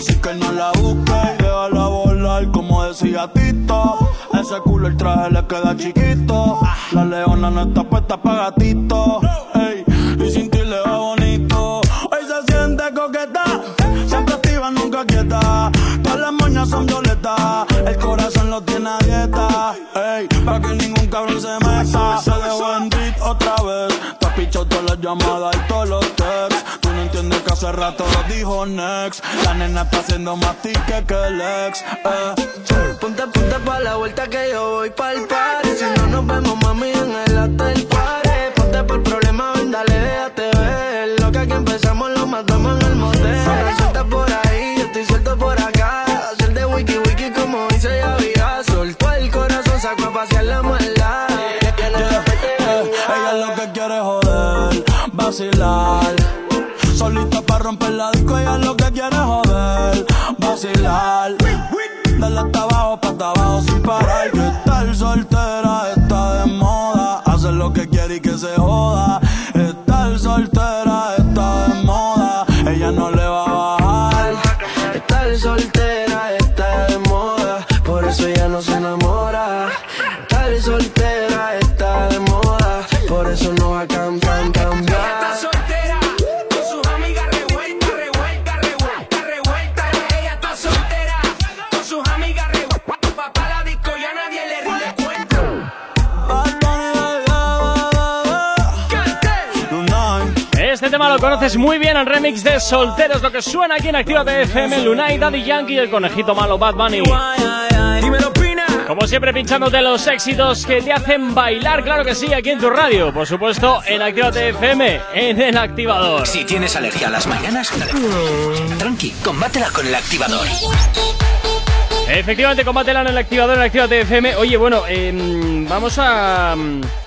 Así que no la busques. Y déjala volar, como decía Tito. Ese culo el traje le queda chiquito. La leona no está puesta para gatito. Rato lo dijo Next. La nena está haciendo más tique que el ex. Eh. Ponte, ponte pa' la vuelta que yo voy pa'l party Si no nos vemos, mami, en el hotel party Ponte por problema, ven, dale, déjate ver Lo que aquí empezamos lo matamos en el motel Ahora suelta por ahí, yo estoy suelto por acá Hacer de wiki wiki como dice ya vida Soltó el corazón, sacó a pasear la maldad Eh, Ella lo que quiere es joder, vacilar. Vacilar. Dale hasta abajo, pa' hasta abajo sin parar. Que estar soltera está de moda. Hacer lo que quiere y que se joda. Conoces muy bien, el remix de Solteros, lo que suena aquí en Activa FM, Lunay, Daddy Yankee y el conejito malo Bad Bunny. Como siempre, pinchándote los éxitos que te hacen bailar, claro que sí, aquí en tu radio. Por supuesto, en Actívate FM, en el activador. Si tienes alergia a las mañanas, tranqui, combátela con el activador. Efectivamente, combátela en el activador en Actívate FM. Oye, bueno, em, vamos a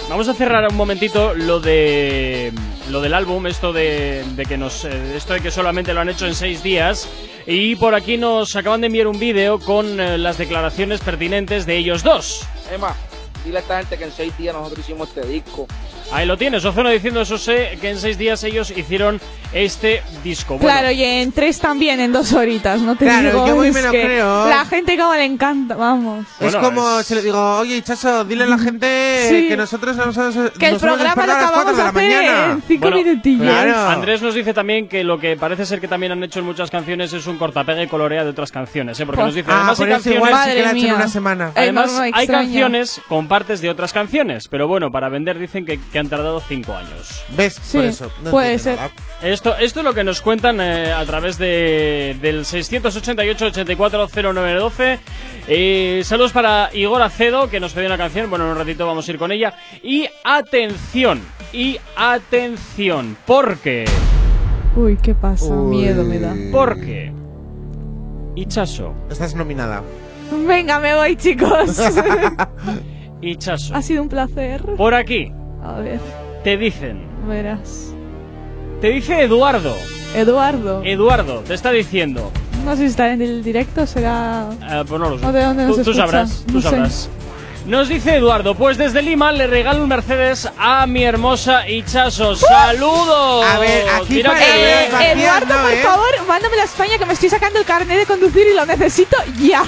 vamos a cerrar un momentito lo de lo del álbum, esto de, que nos eh, esto de que solamente lo han hecho en seis días. Y por aquí nos acaban de enviar un vídeo con eh, las declaraciones pertinentes de ellos dos. Emma, dile a esta gente que en seis días nosotros hicimos este disco. Ahí lo tienes, Ozona diciendo eso sé que en seis días ellos hicieron este disco. Bueno, Claro, y en tres también, en dos horitas, no te Claro, digo. yo muy es me lo creo. La gente como le encanta, vamos. es como si le digo, oye, Chaso, dile a la gente Sí. que nosotros nos, nos Que el programa lo a acabamos de la hacer mañana. en cinco Bueno, minutillos. Claro. Andrés nos dice también que lo que parece ser que también han hecho en muchas canciones es un cortapega y colorea de otras canciones, ¿eh? porque Pues- nos dice, Ah, además por hay eso igual canciones... sí que la mía. una semana. Además, hay canciones con partes de otras canciones, pero bueno, para vender dicen que, que han tardado cinco años. ¿Ves? Sí, por eso. no puede ser. nada. Esto, esto es lo que nos cuentan eh, a través de, del 688-840912. Eh, saludos para Igor Acedo, que nos pidió una canción. Bueno, en un ratito vamos a ir con ella. Y atención, y atención, porque, Uy, ¿qué pasa? Uy. Miedo me da. porque, Ichaso, Estás nominada. Venga, me voy, chicos. Ichaso, ha sido un placer. por aquí A ver, te dicen, verás. te dice Eduardo, Eduardo. Eduardo, te está diciendo, No sé si está en el directo, será. Eh, pues no lo sé. ¿O de dónde nos tú, tú sabrás, tú No sé. sabrás. Nos dice Eduardo, pues desde Lima le regalo un Mercedes a mi hermosa Ichaso. ¡Saludos! A ver, aquí Mira para que ver, bien. Vacías, Eduardo, no, por ¿eh? favor, mándame a España que me estoy sacando el carnet de conducir y lo necesito ya.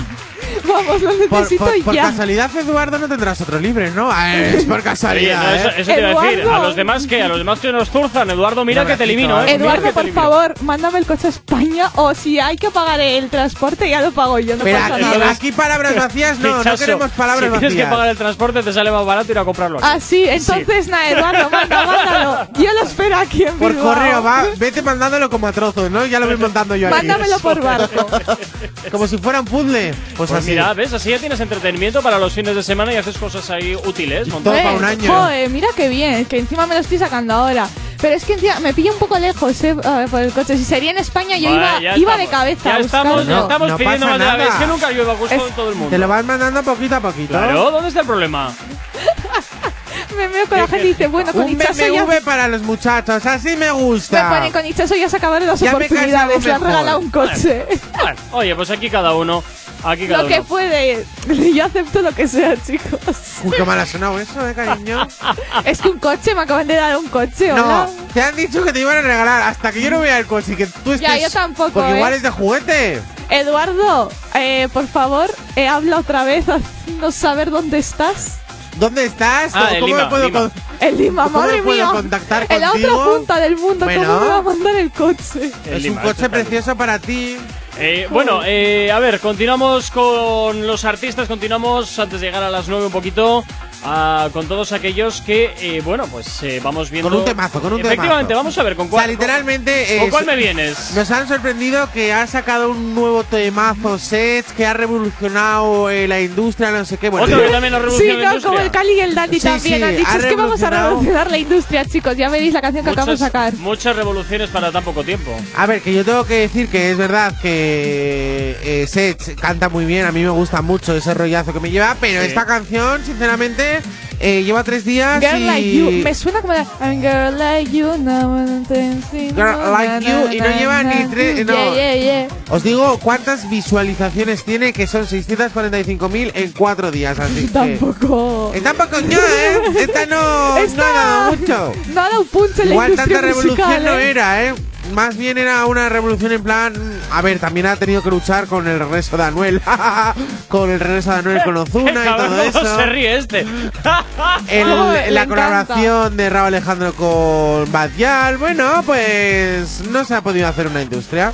Vamos, lo Por, necesito por- por ya. casualidad, Eduardo, no tendrás otro libre, ¿no? Ah, Es por casualidad. no, eso, ¿eh? eso te iba a decir. A los demás que, a los demás que nos zurzan, Eduardo, mira No, que te elimino, ¿eh? ¿eh? Eduardo, por elimino. favor, mándame el coche a España o si hay que pagar el transporte ya lo pago yo, no Pero pasa aquí, nada. aquí palabras vacías no, no queremos palabras si tienes vacías. que pagar el transporte, te sale más barato ir a comprarlo aquí. Ah, sí, entonces nada, Eduardo, manda, mándalo. Yo lo espero aquí en Por Bilbao. correo, va, vete mandándolo como a trozos, ¿no? Ya lo voy mandando yo aquí. Mándamelo por barco. Como si fuera un puzzle. Pues, Pues así. Mira, ves, así ya tienes entretenimiento para los fines de semana y haces cosas ahí útiles. Todo para un año. Joder, mira qué bien, que encima me lo estoy sacando ahora. Pero es que encima me pilla un poco lejos eh, por el coche. Si sería en España, yo Vale, iba, ya iba de cabeza. Ya estamos, ya estamos No pidiendo pasa más nada. que nunca llueve a gusto Es- en todo el mundo. Te lo vas mandando poquito a poquito. Claro, ¿dónde está el problema? Me veo con la gente y dice, bueno, con Un Ichazo ya... BMW para los muchachos, así me Me gusta. ponen con Ichazo ya se acabaron las Ya me oportunidades. Le han regalado un coche. Bueno, oye, pues aquí cada uno. Aquí cada lo que uno. puede. Yo acepto lo que sea, chicos. Uy, qué mal ha sonado eso, eh, cariño. es que un coche, me acaban de dar un coche, No, hola. te han dicho que te iban a regalar hasta que yo no vea el coche y que tú estés. Ya, yo tampoco, Porque ¿eh? igual es de juguete. Eduardo, eh, por favor, eh, habla otra vez, haznos saber dónde estás. ¿Dónde estás? Ah, ¿Cómo, Lima, me puedo Lima. con- En Lima, ¿Cómo madre me puedo mía. contactar en la otra punta del mundo, Bueno. ¿cómo me va a mandar el coche? En Es Lima, un coche este precioso para ti. Eh, bueno, eh, a ver, continuamos con los artistas, continuamos antes de llegar a las 9 un poquito ah, con todos aquellos que, eh, bueno, pues eh, vamos viendo. Con un temazo, con un Efectivamente, temazo. vamos a ver con O cuál. sea, literalmente. ¿Con eh, cuál me vienes? Nos han sorprendido que ha sacado un nuevo temazo set que ha revolucionado eh, la industria, no sé qué. Bueno, Otro que también ha Sí, la no, como el. Cali y el Dandy Sí, también sí, han dicho, ha es que vamos a revolucionar la industria, chicos. Ya veréis la canción que acabamos de sacar. muchas revoluciones para tan poco tiempo. A ver, que yo tengo que decir que es verdad que eh, Seth canta muy bien, a mí me gusta mucho ese rollazo que me lleva, pero Sí. esta canción, sinceramente, eh, lleva tres días Girl y... like you. Me suena como de I'm girl like you, no one Girl like you, y no lleva ni tres- no. Yeah, yeah, yeah. Os digo cuántas visualizaciones tiene, que son 645.000 en cuatro días, así que... Tampoco. Eh, tampoco yo, ¿eh? Esta no, Esta- no ha dado mucho. No ha dado un punto en la Igual tanta revolución musical, no ¿eh? era, ¿eh? Más bien era una revolución en plan. A ver, también ha tenido que luchar con el regreso de Anuel. con el regreso de Anuel con Ozuna y todo ¿cómo eso. se ríe este? El- Oh, la encanta. colaboración de Raúl Alejandro con Badial. Bueno, pues no se ha podido hacer una industria.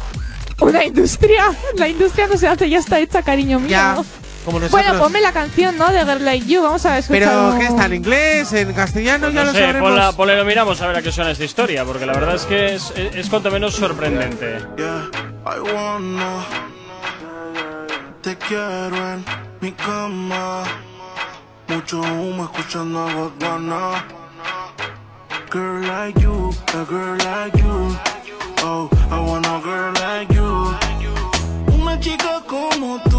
Una industria. La industria no se hace, ya está hecha, cariño mío. Ya, como nosotros. Bueno, ponme la canción, ¿no? De Girl Like You. Vamos a escuchar. Pero, ¿qué está en inglés? ¿En castellano? ya no lo sé, sabremos. ponla, y lo miramos a ver a qué suena esta historia, porque la verdad es que es, es, es cuanto menos sorprendente. Yeah, I wanna te quiero en mi cama. Mucho humo escuchando a Godwana. Girl like you, a girl like you. Oh, I want a girl like you. Una chica como tú,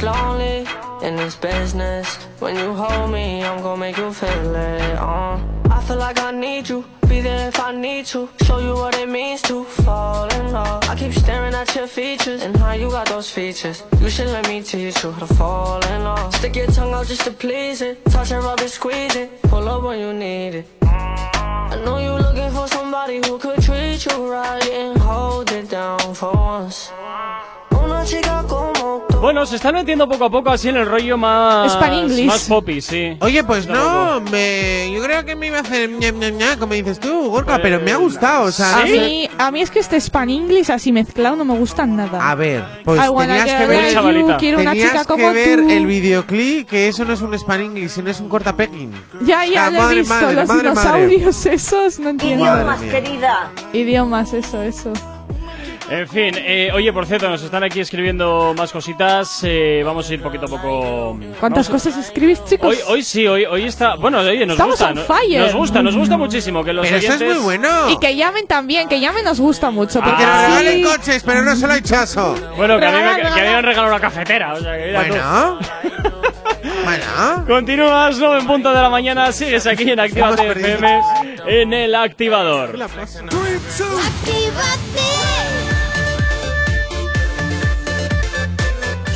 It gets lonely in this business. When you hold me, I'm gonna make you feel it. Uh, I feel like I need you. Be there if I need to. Show you what it means to fall in love. I keep staring at your features and how you got those features. You should let me teach you how to fall in love. Stick your tongue out just to please it. Touch and rub it, squeeze it. Pull up when you need it. I know you looking for somebody who could treat you right and hold it down for once. Una chica como tú. Bueno, se están metiendo poco a poco así en el rollo más. Span English. Más poppy, sí. Oye, pues a no, me, yo creo que me iba a hacer ñam, ñam, ñam, como dices tú, Gorka, pero me ha gustado, o sea, A no sé- mí, a mí es que este Span English así mezclado no me gustan nada. A ver, pues tenías que ver, like you, quiero una tenías chica que como ver tú. el videoclip, que eso no es un Span English, sino es un cortapegging. Ya, ya Ah, lo he madre, visto, madre, los madre, madre. dinosaurios esos, no entiendo. Idiomas, querida. Idiomas, eso, eso. En fin, eh, oye, por cierto, nos están aquí escribiendo más cositas. eh, vamos a ir poquito a poco. ¿Cuántas a- cosas escribís, chicos? Hoy, hoy sí, hoy, hoy está. Bueno, oye, nos Estamos gusta. on fire. Nos gusta, nos gusta muchísimo que los Pero eso es muy bueno. Y que llamen también, que llamen nos gusta mucho. Porque Que nos Ah, regalen coches, pero no solo hay chaso. Bueno, que a mí me, que a mí me han regalado una cafetera. O sea, que mira tú. Bueno. bueno. Continúas, 9 en punto de la mañana. Sigues aquí en perdido. FM en el activador.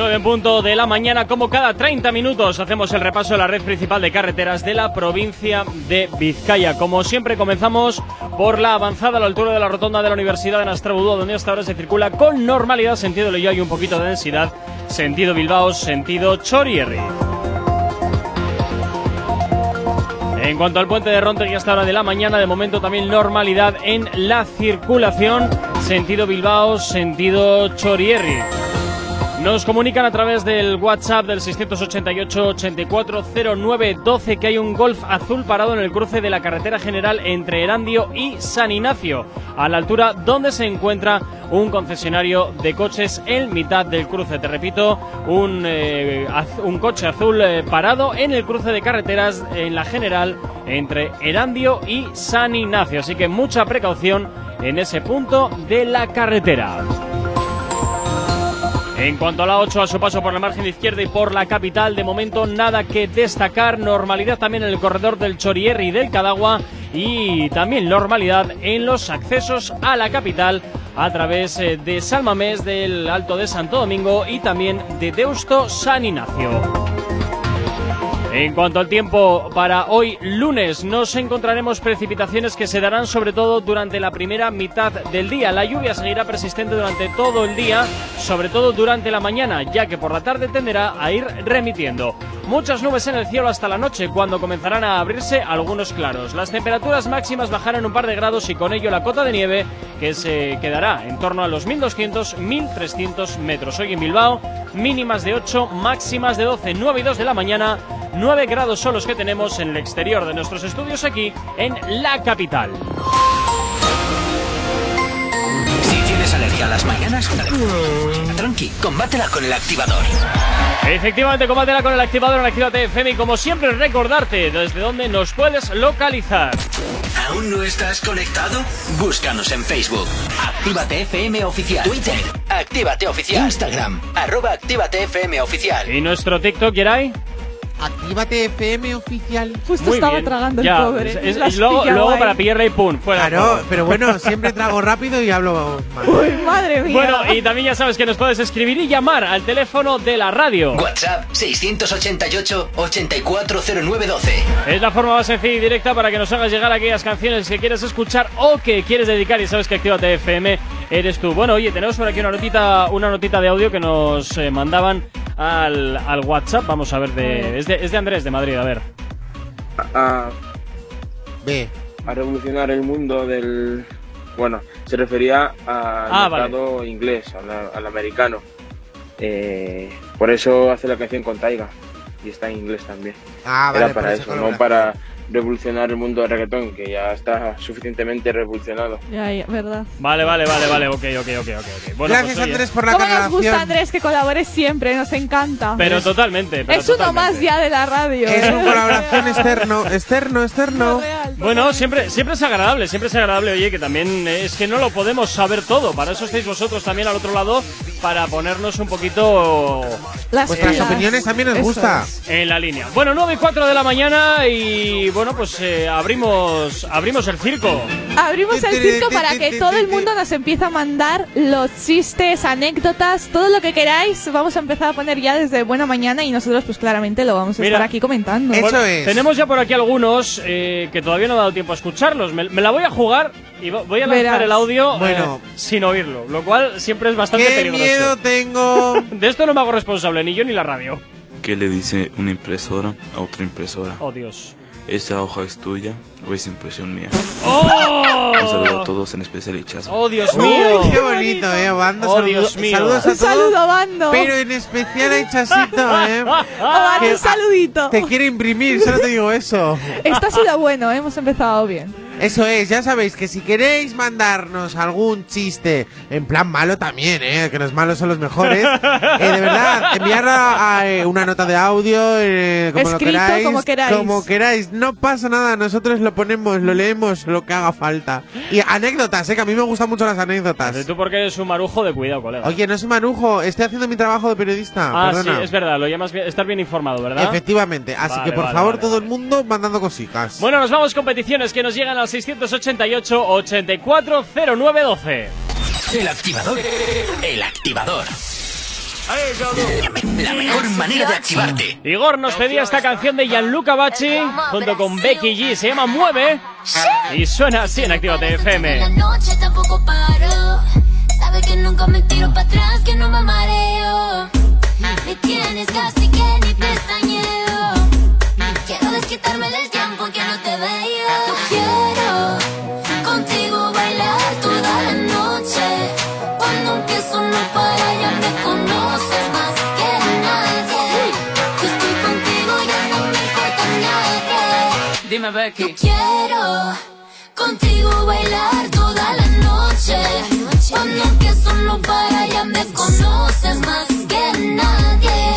Nueve en punto de la mañana, como cada 30 minutos, hacemos el repaso de la red principal de carreteras de la provincia de Vizcaya. Como siempre, comenzamos por la avanzada a la altura de la rotonda de la Universidad de Nastrabudú, donde hasta ahora se circula con normalidad, sentido Leyo y un poquito de densidad, sentido Bilbao, sentido Chorierri. En cuanto al puente de Ronte, que hasta hora de la mañana, de momento también normalidad en la circulación, sentido Bilbao, sentido Chorierri. Nos comunican a través del WhatsApp del 688-840912 que hay un Golf azul parado en el cruce de la carretera general entre Erandio y San Ignacio, a la altura donde se encuentra un concesionario de coches en mitad del cruce. Te repito, un, eh, un coche azul eh, parado en el cruce de carreteras en la general entre Erandio y San Ignacio. Así que mucha precaución en ese punto de la carretera. En cuanto a la 8, a su paso por la margen izquierda y por la capital, de momento nada que destacar. Normalidad también en el corredor del Chorierri y del Cadagua y también normalidad en los accesos a la capital a través eh, de Salmamés, del Alto de Santo Domingo y también de Deusto San Ignacio. En cuanto al tiempo para hoy lunes, nos encontraremos precipitaciones que se darán sobre todo durante la primera mitad del día. La lluvia seguirá persistente durante todo el día, sobre todo durante la mañana, ya que por la tarde tenderá a ir remitiendo. Muchas nubes en el cielo hasta la noche, cuando comenzarán a abrirse algunos claros. Las temperaturas máximas bajarán un par de grados y con ello la cota de nieve, que se quedará en torno a los 1200-1300 metros. Hoy en Bilbao, mínimas de 8, máximas de 12, 9 y 2 de la mañana. 9 grados son los que tenemos en el exterior de nuestros estudios aquí en la capital. Si tienes alergia a las mañanas, tranqui, combátela con el activador. Efectivamente, combátela con el activador en Actívate FM y como siempre recordarte desde dónde nos puedes localizar. ¿Aún no estás conectado? Búscanos en Facebook. Actívate FM Oficial. Twitter. Actívate Oficial. Instagram. Arroba Actívate FM Oficial. ¿Y nuestro TikTok, Geray? Actívate FM oficial. Justo Muy estaba bien. tragando Ya, el pobre. es- y luego, para pillarle y pum, fuera. Claro, pero bueno, siempre trago rápido y hablo mal. Uy, madre mía. Bueno, y también ya sabes que nos puedes escribir y llamar al teléfono de la radio. WhatsApp 688-840912. Es la forma más sencilla y directa para que nos hagas llegar aquellas canciones que quieres escuchar o que quieres dedicar y sabes que Actívate FM eres tú. Bueno, oye, tenemos por aquí una notita, una notita de audio que nos eh, mandaban al, al WhatsApp. Vamos a ver, de, es, de, es de Andrés de Madrid, a ver. a, Ve. a revolucionar el mundo del... Bueno, se refería al Ah, vale. inglés, al, al americano. Eh, por eso hace la canción con Taiga. Y está en inglés también. Ah, Era vale, por para eso, no para revolucionar el mundo del reggaetón, que ya está suficientemente revolucionado. Ya, ya, verdad. Vale, vale, vale, vale, ok, ok, ok, ok. ok. Bueno, Gracias, pues, Andrés, por la ¿Cómo nos gusta. Andrés, que colabores siempre? Nos encanta. Pero totalmente. pero es uno totalmente. más ya de la radio. Es ¿eh? una colaboración externo, externo, externo. Bueno, siempre, siempre es agradable, siempre es agradable, oye, que también es que no lo podemos saber todo. Para eso estáis vosotros también al otro lado, para ponernos un poquito Las Vuestras pilas. opiniones también nos gusta. es. en la línea. Bueno, 9 y 4 de la mañana y bueno, pues eh, abrimos, abrimos el circo. Abrimos el circo para que todo el mundo nos empiece a mandar los chistes, anécdotas, todo lo que queráis. Vamos a empezar a poner ya desde buena mañana y nosotros pues claramente lo vamos a Mira, estar aquí comentando. Eso Bueno, es. Tenemos ya por aquí algunos eh, que todavía no he dado tiempo a escucharlos. Me, me la voy a jugar y vo- voy a lanzar Verás. el audio eh, Bueno. sin oírlo, lo cual siempre es bastante ¡Qué peligroso. miedo tengo! De esto no me hago responsable, ni yo ni la radio. ¿Qué le dice una impresora a otra impresora? Oh, Dios. ¿Esa hoja es tuya o es impresión mía? ¡Oh! Un saludo a todos, en especial Ichazo. ¡Oh, Dios mío! Uy, qué bonito, eh, Bando. Oh, saludo- Dios mío. Saludos a Un todos. saludo, bando. Pero en especial a Chasito, eh. Oh, un saludito. Te quiere imprimir, solo te digo eso. Esto ha sido bueno, ¿eh? hemos empezado bien. Eso es, ya sabéis que si queréis mandarnos algún chiste, en plan malo también, ¿eh? que los malos son los mejores, eh, de verdad, enviar a, a, eh, una nota de audio, eh, como Escrito, lo queráis, como queráis. como queráis. No pasa nada, nosotros lo ponemos, lo leemos, lo que haga falta. Y anécdotas, ¿eh? que a mí me gustan mucho las anécdotas. Pero tú porque eres un marujo de cuidado, colega. Oye, no soy manujo, estoy haciendo mi trabajo de periodista. ah, perdona. sí, es verdad, lo llamas bien- estar bien informado, ¿verdad? Efectivamente, así Vale, que por vale, favor, vale, todo el mundo mandando cositas. Bueno, nos vamos con peticiones que nos llegan al 688-840912. El activador. El activador. La mejor manera de activarte. Igor nos pedía esta canción de Gianluca Bacci junto con Becky G. Se llama Mueve y suena así en Actívate La FM. noche tampoco paro. Sabe que nunca me tiro para atrás, que no me mareo. Me tienes casi que ni pestañeo. Quiero desquitarme del tiempo que no te veo. Dime, Becky. Yo quiero contigo bailar toda la noche. Cuando empiezo no para, ya me conoces más que nadie.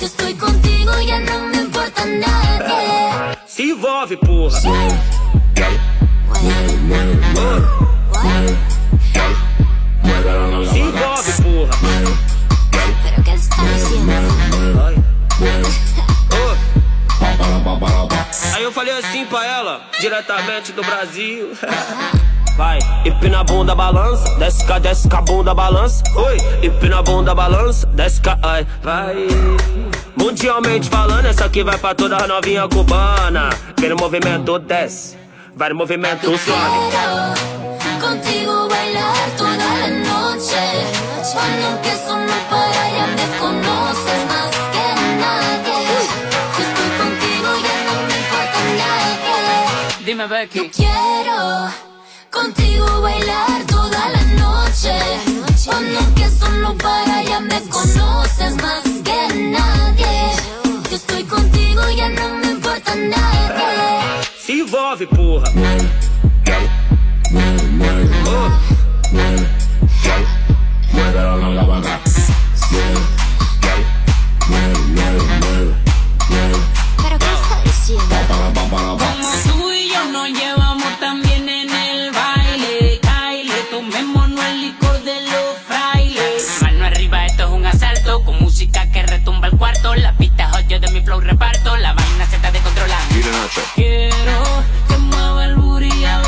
Yo estoy contigo, ya no me importa nadie. Se envolve, porra. Se envolve, porra. Pero qué estás haciendo? Aí eu falei assim pra ela, diretamente do Brasil. Vai, empina a bunda, balança, desce cá, a bunda, balança. Oi, empina a bunda, balança, desce ai, vai. Mundialmente falando, essa aqui vai pra toda a novinha cubana. Vem no movimento, desce, vai no movimento, sobe. Contigo bailar toda la noche. Cuando empiezo no para, me Dime, Becky. Quiero contigo bailar toda la noche. Cuando empiezo no para, ya me conoces más que nadie. Yo estoy contigo, ya no me importa nadie. Se envolve, porra. Pero qué estás diciendo? nos llevamos también en el baile. Caile, tomémonos el licor de los frailes. Mano arriba, esto es un asalto. Con música que retumba el cuarto. La pista hot, yo de mi flow reparto. La vaina se está descontrolando. Quiero que mueva el booty a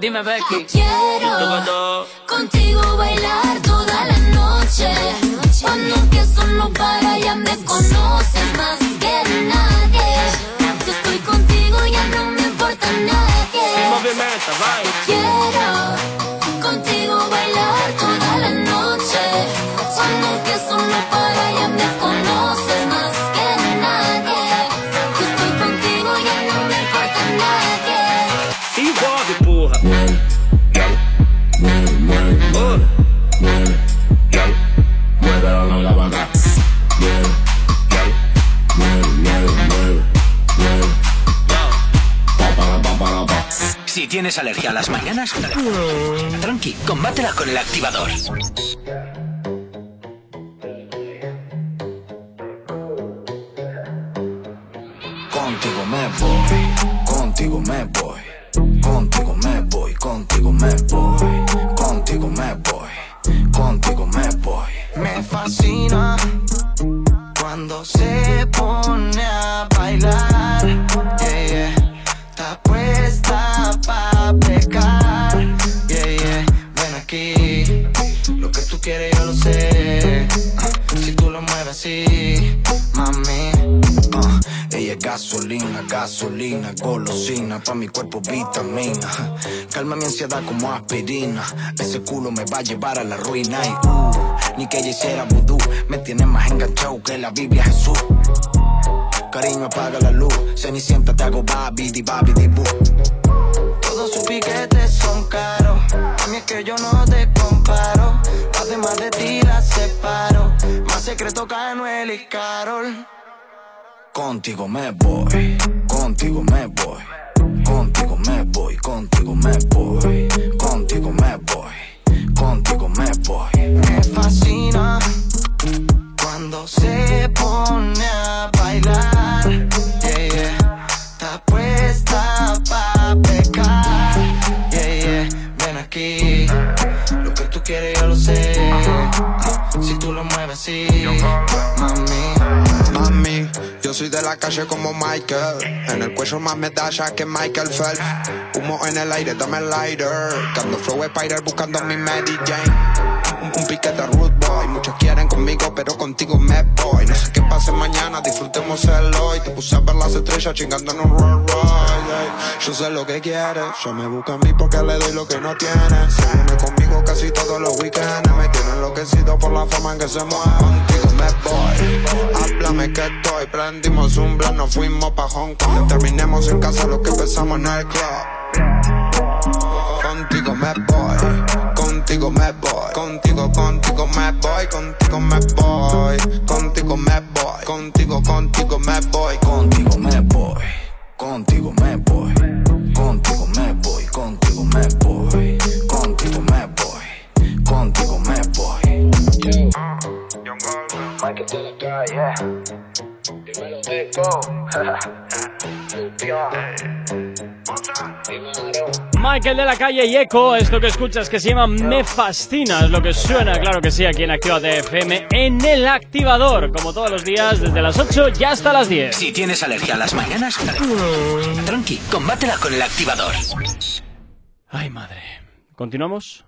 Dime, Becky. Quiero contigo bailar toda la noche. Cuando que solo para ya me conoces más que nadie. Yo estoy contigo, ya no me importa nadie. Quiero contigo Si tienes alergia a las mañanas, tranqui, combátela con el activador. Contigo me voy, contigo me voy, contigo me voy, contigo me voy, contigo me voy, contigo me voy. Me fascina cuando se pone a gasolina, golosina, pa' mi cuerpo vitamina. Calma mi ansiedad como aspirina. Ese culo me va a llevar a la ruina y uh, ni que ella hiciera vudú. Me tiene más enganchado que la Biblia Jesús. Cariño, apaga la luz. Cenicienta, te hago babi, di babi. Todos sus piquetes son caros. A mí es que yo no te comparo. Además de ti la separo. Más secreto que Anuel y Carol. Contigo me voy, contigo me voy, contigo me voy, contigo me voy, contigo me voy, contigo me voy. Me fascina cuando se pone a bailar. Yeah, yeah. Está puesta pa' pecar. Yeah, yeah. Ven aquí, lo que tú quieres yo lo sé. Si tú lo mueves así, mami. Mami, yo soy de la calle como Michael. En el cuello más medallas que Michael Phelps. Humo en el aire, dame el lighter. Cando flow Spider buscando mi Mary Jane. Un, un piquete quieren conmigo, pero contigo me voy. No sé qué pase mañana, disfrutemos el hoy. Te puse a ver las estrellas chingando en un Rolls Royce. Yo sé lo que quieres. Yo me busca a mí porque le doy lo que no tiene. Se une conmigo casi todos los weekends. Me tiene enloquecido por la forma en que se mueve. Contigo me voy. Háblame que estoy. Prendimos un plan, nos fuimos pa' Hong Kong. Terminemos en casa lo que empezamos en el club. Contigo me voy, contigo me voy, contigo, contigo me voy, contigo me voy, contigo me voy, contigo, contigo me voy, Contigo me voy, contigo me voy, contigo me voy, contigo me voy, contigo me voy, contigo me voy. De la calle. Dímelo. Michael de la calle y Echo, esto que escuchas que se llama Me Fascina, es lo que suena, claro que sí, aquí en Activa FM, en el activador, como todos los días, desde las 8 y hasta las 10. Si tienes alergia a las mañanas, tranqui, combátela con el activador. Ay, madre. ¿Continuamos?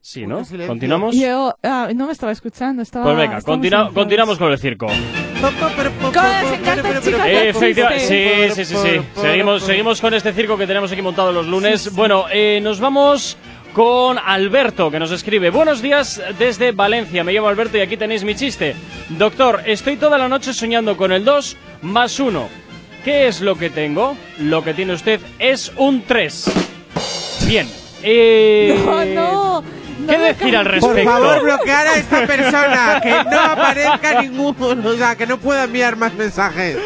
Sí, ¿no? ¿Continuamos? Yo ah, no me estaba escuchando, estaba. Pues venga, continuamos con el circo. ¿Cómo les encanta, chicas, del Efectivamente, sí, sí, sí, sí. Seguimos, seguimos con este circo que tenemos aquí montado los lunes. Bueno, eh, nos vamos con Alberto, que nos escribe. Buenos días desde Valencia. Me llamo Alberto y aquí tenéis mi chiste. Doctor, estoy toda la noche soñando con el 2 más 1. ¿Qué es lo que tengo? Lo que tiene usted es un 3. Bien. Eh, No, no. ¿Qué decir al respecto? Por favor, bloquear a esta persona, que no aparezca ninguno, o sea, que no pueda enviar más mensajes.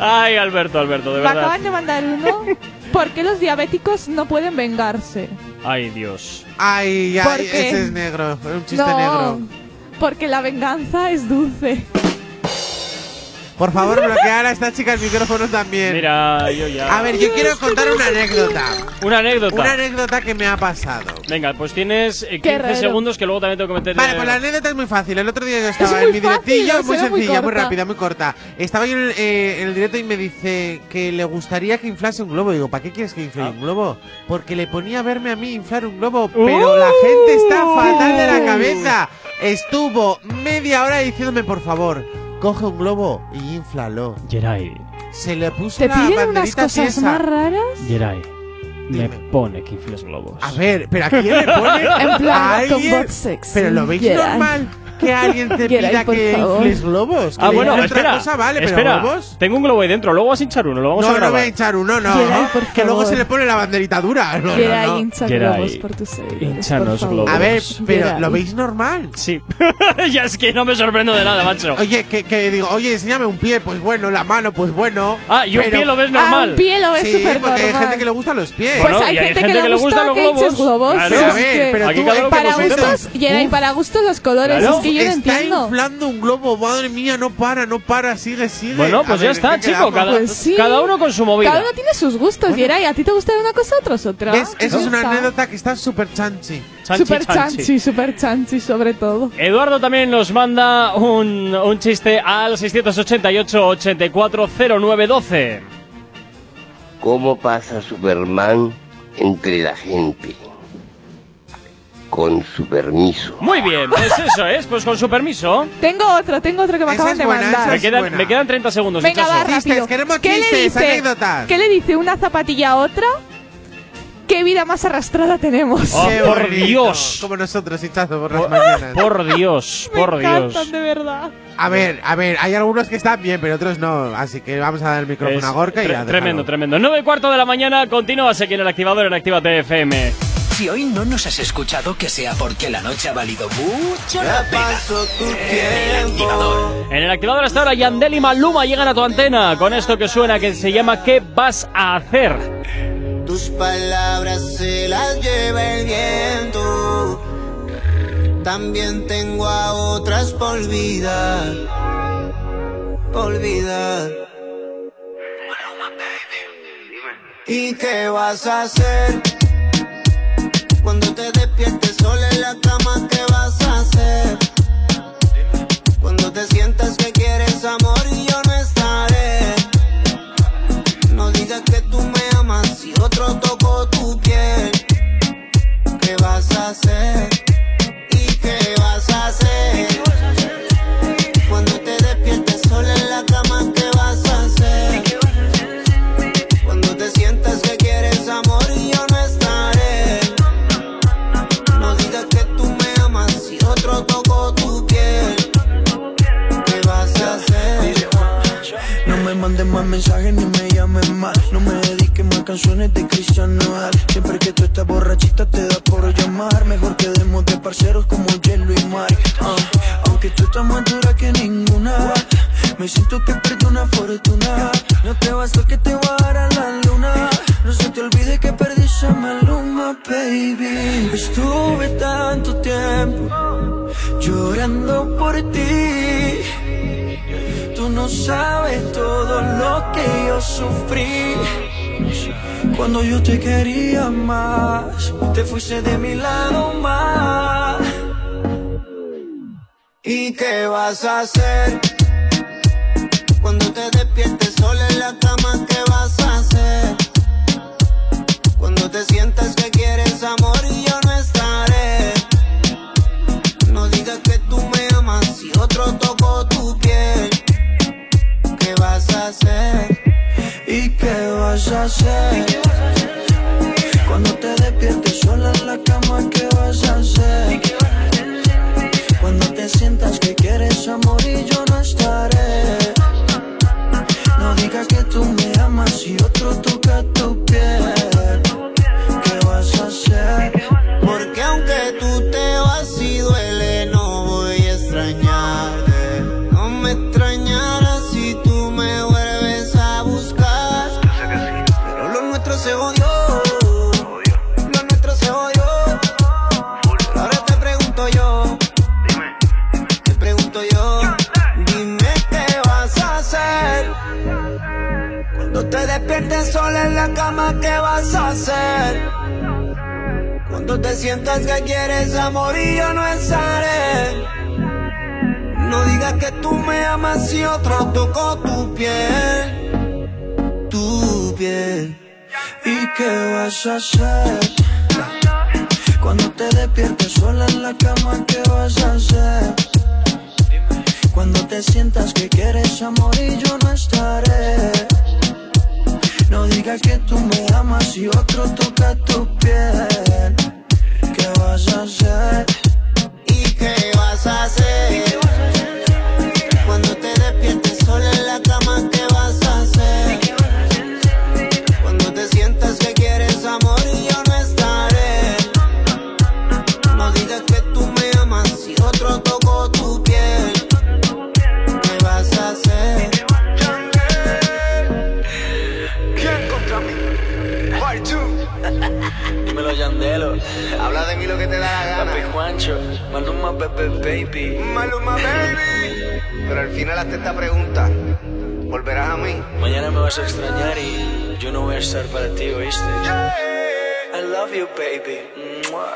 Ay, Alberto, Alberto, de Me verdad. acaban de mandar uno. ¿Por qué los diabéticos no pueden vengarse? Ay, Dios. Ay, ¿Por ay, qué? ese es negro, es un chiste no, negro. porque la venganza es dulce. Por favor, bloquear a esta chica el micrófono también. Mira, yo ya. A ver, yo quiero contar una anécdota. Una anécdota. Una anécdota que me ha pasado. Venga, pues tienes eh, Qué 15 raro. segundos que luego también tengo que meter. Vale, pues la anécdota es muy fácil. El otro día yo estaba muy en mi fácil, directillo, o muy sencilla, muy, rápida, muy corta. Estaba yo en el, eh, en el directo y me dice que le gustaría que inflase un globo. Digo, ¿para qué quieres que infle Ah. un globo? Porque le ponía a verme a mí inflar un globo, pero la gente está fatal de la cabeza. Estuvo media hora diciéndome, por favor, coge un globo y inflalo. Geray, Se le puso ¿Te la piden unas banderita cosas tiesa. más raras? Geray. Me pone que infles globos. A ver, pero ¿a quién le pone? En plan, ¿A con alguien? bot sexy, Pero lo veis Geray. normal que alguien te Geray, pida por que favor. infles globos. Ah, bueno, otra espera. cosa, vale, espera. pero globos. Tengo un globo ahí dentro. Luego vas a hinchar uno. Lo vamos No, a no grabar. voy a hinchar uno, no. Geray, por que luego favor. se le pone la banderita dura. No, no, Geray, no. hincha Geray, globos por tus seguidores, por favor. globos. A ver, pero Geray. ¿lo veis normal? Sí. ya es que no me sorprendo de nada, macho. Oye, que, que digo, oye, enséñame un pie, pues bueno, la mano, pues bueno. Ah, y un Pero- pie lo ves Ah, normal. un pie lo ves Sí, súper porque hay normal. gente que le gustan los pies. Pues Bueno, hay y gente, que, le gusta los que hinches globos. globos. Claro. pero a es ver, que pero Aquí tú, cada uno para gustos, Geray, para gustos los colores. Claro. Es que yo no está entiendo. inflando un globo, madre mía, no para, no para, sigue, sigue. Bueno, A pues ver, ya está, ¿en qué chico. quedamos? Cada, Pues sí. cada uno con su movida. Cada uno tiene sus gustos, Geray. ¿A ti te gusta una cosa, otros otra? ¿Ves? Eso es una está. anécdota que está súper chanchi. Chanchi, Super chanchi. chanchi, super chanchi, sobre todo. Eduardo también nos manda un, un chiste al 688-840912. ¿Cómo pasa Superman entre la gente? Con su permiso. Muy bien, pues eso es. Pues con su permiso. Tengo otro, tengo otro que me Esa acaban es de buena, mandar. esa Me es quedan, buena. me quedan 30 segundos. Venga, hinchazo. va, Chistes, queremos ¿Qué le chistes, dice? anécdotas. ¿Qué le dice una zapatilla a otra? ¿Qué vida más arrastrada tenemos? Oh, Qué por bonito. Dios. Como nosotros, hinchazo por las mañanas. Por Dios, me por encantan, Dios. de verdad. A ver, a ver, hay algunos que están bien, pero otros no. Así que vamos a dar el micrófono Es a Gorka y tre- a Tremendo, tremendo. 9 y cuarto de la mañana, continúas aquí en el activador en Actívate FM. Si hoy no nos has escuchado, que sea porque la noche ha valido mucho la pena. tu El activador. En el activador hasta ahora, Yandel y Maluma llegan a tu antena con esto que suena que se llama ¿Qué vas a hacer? Tus palabras se las lleva el viento. También tengo a otras por vida. Por vida. ¿Y qué vas a hacer? Cuando te despiertes sola en la cama, ¿qué vas a hacer? Cuando te sientas que quieres amor y yo no estaré. No digas que tú me amas si otro tocó tu piel. ¿Qué vas a hacer? Mandes más mensajes ni me llames más. No me dediques más canciones de Cristian Nodal. Siempre que tú estás borrachita te da por llamar. Mejor quedemos de parceros como hielo y mar. Ah, aunque tú estás más dura que ninguna. Me siento que perdí una fortuna. No te bastó que te voy a dar a la luna. No se te olvide que perdí esa maluma, baby. Estuve tanto tiempo llorando por ti. Tú no sabes todo lo que yo sufrí. Cuando yo te quería más, te fuiste de mi lado más. ¿Y qué vas a hacer? Cuando te despiertes sola en la cama, ¿qué vas a hacer? Cuando te sientas que quieres amor y yo no estaré. No digas que tú me amas si otro piel. ¿Qué vas a hacer? ¿Y qué vas a hacer? Cuando te despiertes sola en la cama, ¿qué vas a hacer? Cuando te sientas que quieres amor y yo no estaré. No digas que tú me amas y otro toca te despiertes sola en la cama, ¿qué vas a hacer? Cuando te sientas que quieres amor y yo no estaré. No digas que tú me amas si otro tocó tu piel. Tu piel. ¿Y qué vas a hacer? Cuando te despiertes sola en la cama, ¿qué vas a hacer? Cuando te sientas que quieres amor y yo no estaré. No digas que tú me amas y otro toca tu piel. ¿Qué vas a hacer? ¿Y qué vas a hacer? Cuando te despiertes sola en la cama, Habla de mí lo que te da la gana. Papi Juancho, Maluma, Pepe, baby. Maluma, baby. Pero al final hazte esta pregunta. ¿Volverás a mí? Mañana me vas a extrañar y yo no voy a estar para ti, ¿oíste? I love you, baby. Mua.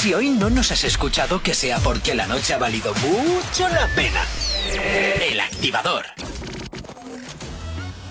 Si hoy no nos has escuchado, que sea porque la noche ha valido mucho la pena. El activador.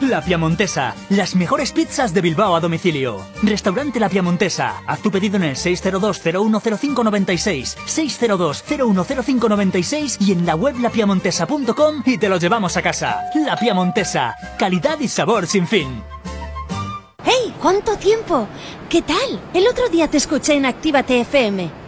La Piamontesa, las mejores pizzas de Bilbao a domicilio. Restaurante La Piamontesa. Haz tu pedido en el 602-010596, 602-010596 y en la web lapiamontesa.com y te lo llevamos a casa. La Piamontesa, calidad y sabor sin fin. ¡Hey! ¿Cuánto tiempo? ¿Qué tal? El otro día te escuché en Actívate FM.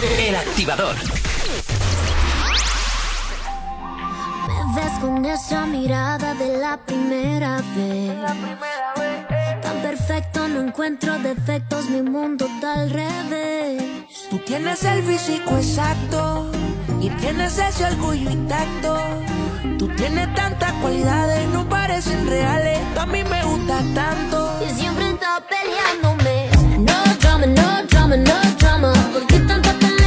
El activador. ves con esa mirada de la primera vez. Tan perfecto, no encuentro defectos, mi mundo está al revés. Tú tienes el físico exacto y tienes ese orgullo intacto. Tú tienes tantas cualidades, no parecen reales. Tú a mí me gusta tanto. Y siempre está peleándome. No drama, no drama, no drama.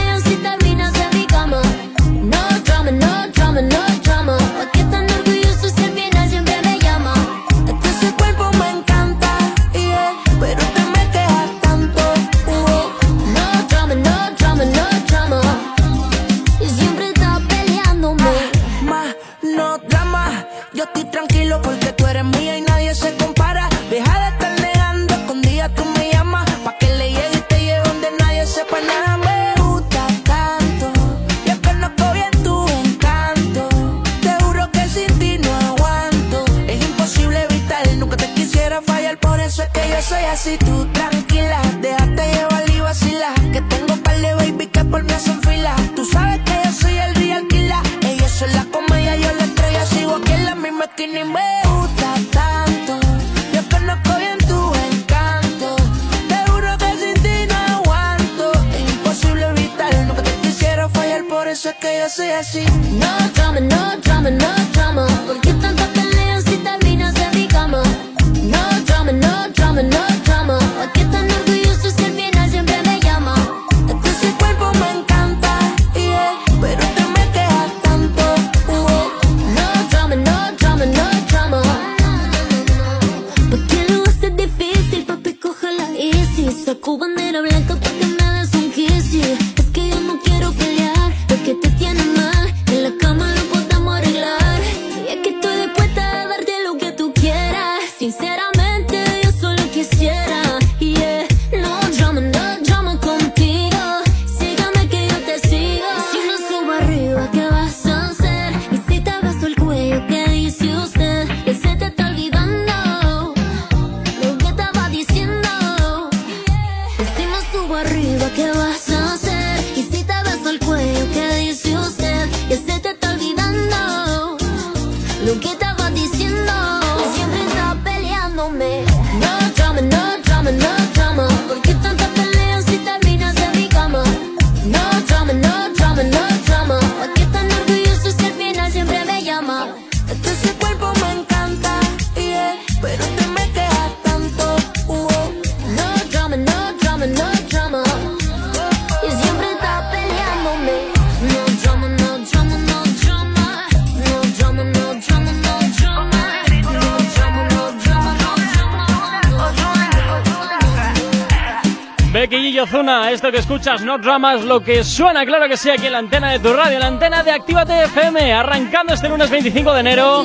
Que escuchas, no dramas, lo que suena, claro que sí, aquí en la antena de tu radio, en la antena de Actívate FM, arrancando este lunes 25 de enero.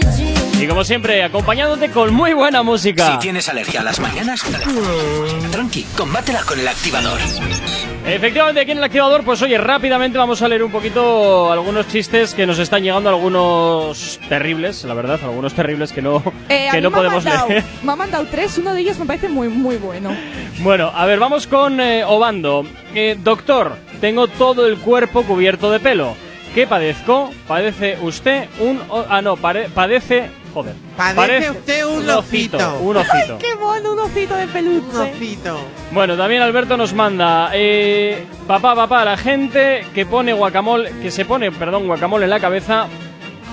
Y como siempre, acompañándote con muy buena música. Si tienes alergia a las mañanas, tranqui, combátela con el activador. Efectivamente, aquí en el activador, pues oye, rápidamente vamos a leer un poquito algunos chistes que nos están llegando, algunos terribles, la verdad, algunos terribles que no, Eh, que no podemos mandado, leer. me ha mandado tres, uno de ellos me parece muy, muy bueno. Bueno, a ver, vamos con eh, Obando. Eh, doctor, tengo todo el cuerpo cubierto de pelo. ¿Qué padezco? ¿Padece usted un... o- ah, no, pare- padece... Joder. Padece usted un osito. Un osito. ¡Qué mono! Un osito de peluche. Un osito. Bueno, también Alberto nos manda, eh, papá, papá, la gente que pone guacamole, que se pone, perdón, guacamole en la cabeza.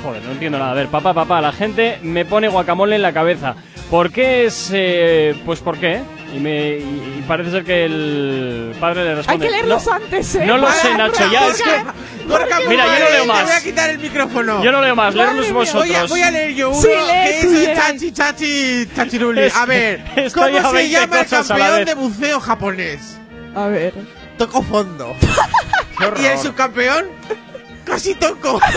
Joder, no entiendo nada. A ver, papá, papá, la gente me pone guacamole en la cabeza. ¿Por qué es, eh, pues por qué? Y, me, y- y parece ser que el padre le Hay responde. que leerlos no, antes, ¿eh? no lo sé, Nacho, ya es que... Gorka, Mira, yo no leo Te más. voy a quitar el micrófono. Yo no leo más, leerlos vosotros. Voy a, voy a leer yo uno Sí, lee que es. Chachi Chachi Chachiruli. Es- A ver, estoy ¿cómo a se 20 llama el campeón de buceo japonés? A ver. Toco fondo. ¿Y el subcampeón? Casi toco.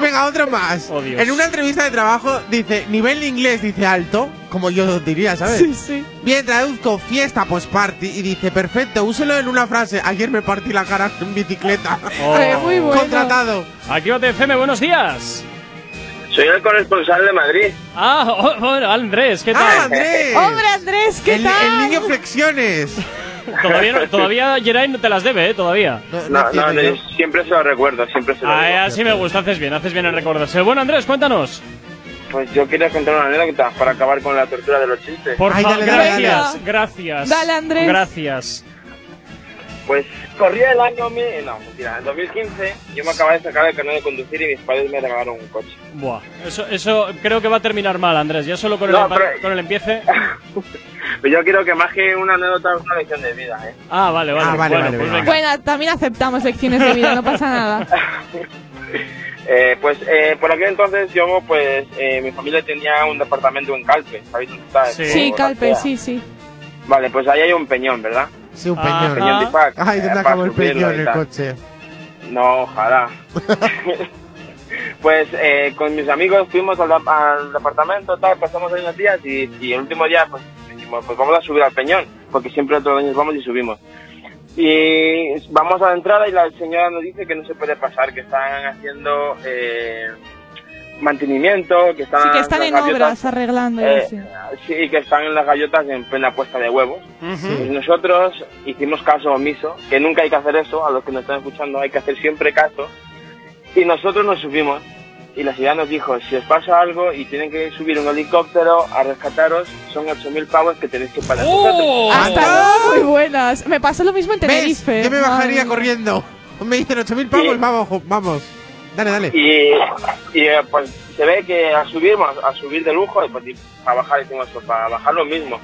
Venga, otro más. Oh, en una entrevista de trabajo dice, nivel de inglés, dice alto, como yo diría, ¿sabes? Sí, sí. Bien, traduzco fiesta post party y dice, perfecto, úselo en una frase. Ayer me partí la cara en bicicleta. Oh. Eh, muy bueno. Contratado. Aquí FM, buenos días. Soy el corresponsal de Madrid. Ah, oh, bueno, Andrés, ¿qué tal? ¡Ah, Andrés! Hombre, Andrés, ¿qué el, tal? el niño flexiones. Todavía, no- todavía Geray no te las debe, ¿eh? Todavía. No, no, no, siempre se lo recuerdo, siempre se lo Ay, digo. así me gusta, haces bien, haces bien en recordarse. Bueno, Andrés, cuéntanos. Pues yo quería contar una anécdota para acabar con la tortura de los chistes. Por favor, gracias, dale. gracias. Dale, Andrés. Gracias. Pues corría el año, mi- no, mentira, en 2015 yo me acababa de sacar el carnet de conducir y mis padres me regalaron un coche. Buah, eso, eso creo que va a terminar mal, Andrés. Ya solo con, No, el, pero- con el empiece. Pero yo quiero que más que una anécdota es una lección de vida, ¿eh? Ah, vale, vale. Ah, vale, bueno, vale, pues venga. Bueno, también aceptamos lecciones de vida, no pasa nada. Eh, pues eh, por aquel entonces yo, pues, eh, mi familia tenía un departamento en Calpe, ¿sabéis dónde está? Sí. Calpe, sí, sí. Vale, pues ahí hay un peñón, ¿verdad? Sí, un Ajá. peñón. Peñón de pack. Ay, eh, ¿dónde para acabó el peñón el coche? No, ojalá. pues eh, con mis amigos fuimos al, al departamento, tal, pasamos ahí unos días y, y el último día pues dijimos, pues vamos a subir al peñón, porque siempre otros años vamos y subimos. Y vamos a la entrada y la señora nos dice que no se puede pasar, que están haciendo eh, mantenimiento, que están, Sí, que están las en gaviotas, obras arreglando. y eh, sí, que están en las gallotas en plena puesta de huevos. Pues nosotros hicimos caso omiso, que nunca hay que hacer eso, a los que nos están escuchando hay que hacer siempre caso. Y nosotros nos subimos y la ciudad nos dijo, si os pasa algo y tienen que subir un helicóptero a rescataros, son 8.000 pavos que tenéis que pagar ¡Oh! Hasta luego, muy buenas. Me pasó lo mismo en ¿Ves? Tenerife. Yo me bajaría corriendo. Me dicen 8.000 pavos, Sí. vamos, vamos. Dale, dale. Y, y, eh, pues se ve que a subir, a subir de lujo, y pues, para bajar hicimos eso, para bajar lo mismo.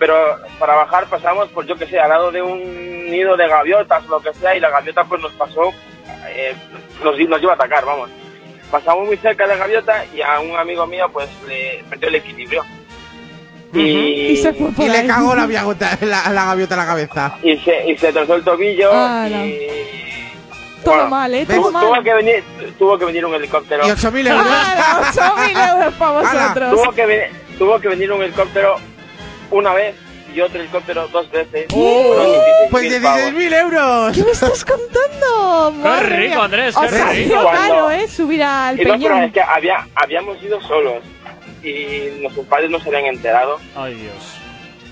Pero para bajar pasamos, pues yo que sé, al lado de un nido de gaviotas o lo que sea, y la gaviota pues nos pasó, eh, nos, nos iba a atacar, vamos. Pasamos muy cerca de la gaviota y a un amigo mío pues le perdió el equilibrio. Y, Y se fue por Y le cagó la, viagota- la, la gaviota en la cabeza. y se, y se trozó el tobillo y... Todo bueno, mal, ¿eh? tuvo, Todo tuvo mal. que venir, tuvo que venir un helicóptero. Y 8.000 euros. ¡Ah, 8.000 euros para vosotros! Tuvo que, venir, tuvo que venir un helicóptero una vez y otro helicóptero dos veces. ¡Oh! Fueron 16.000 Pues pavos. 16.000 euros. ¿Qué me estás contando? Madre rico, mía. Andrés, O qué sea, ha rico. sido Cuando- caro, ¿eh? Subir al Y no, pero peñón. es que había, habíamos ido solos y nuestros padres no se habían enterado Ay, Dios.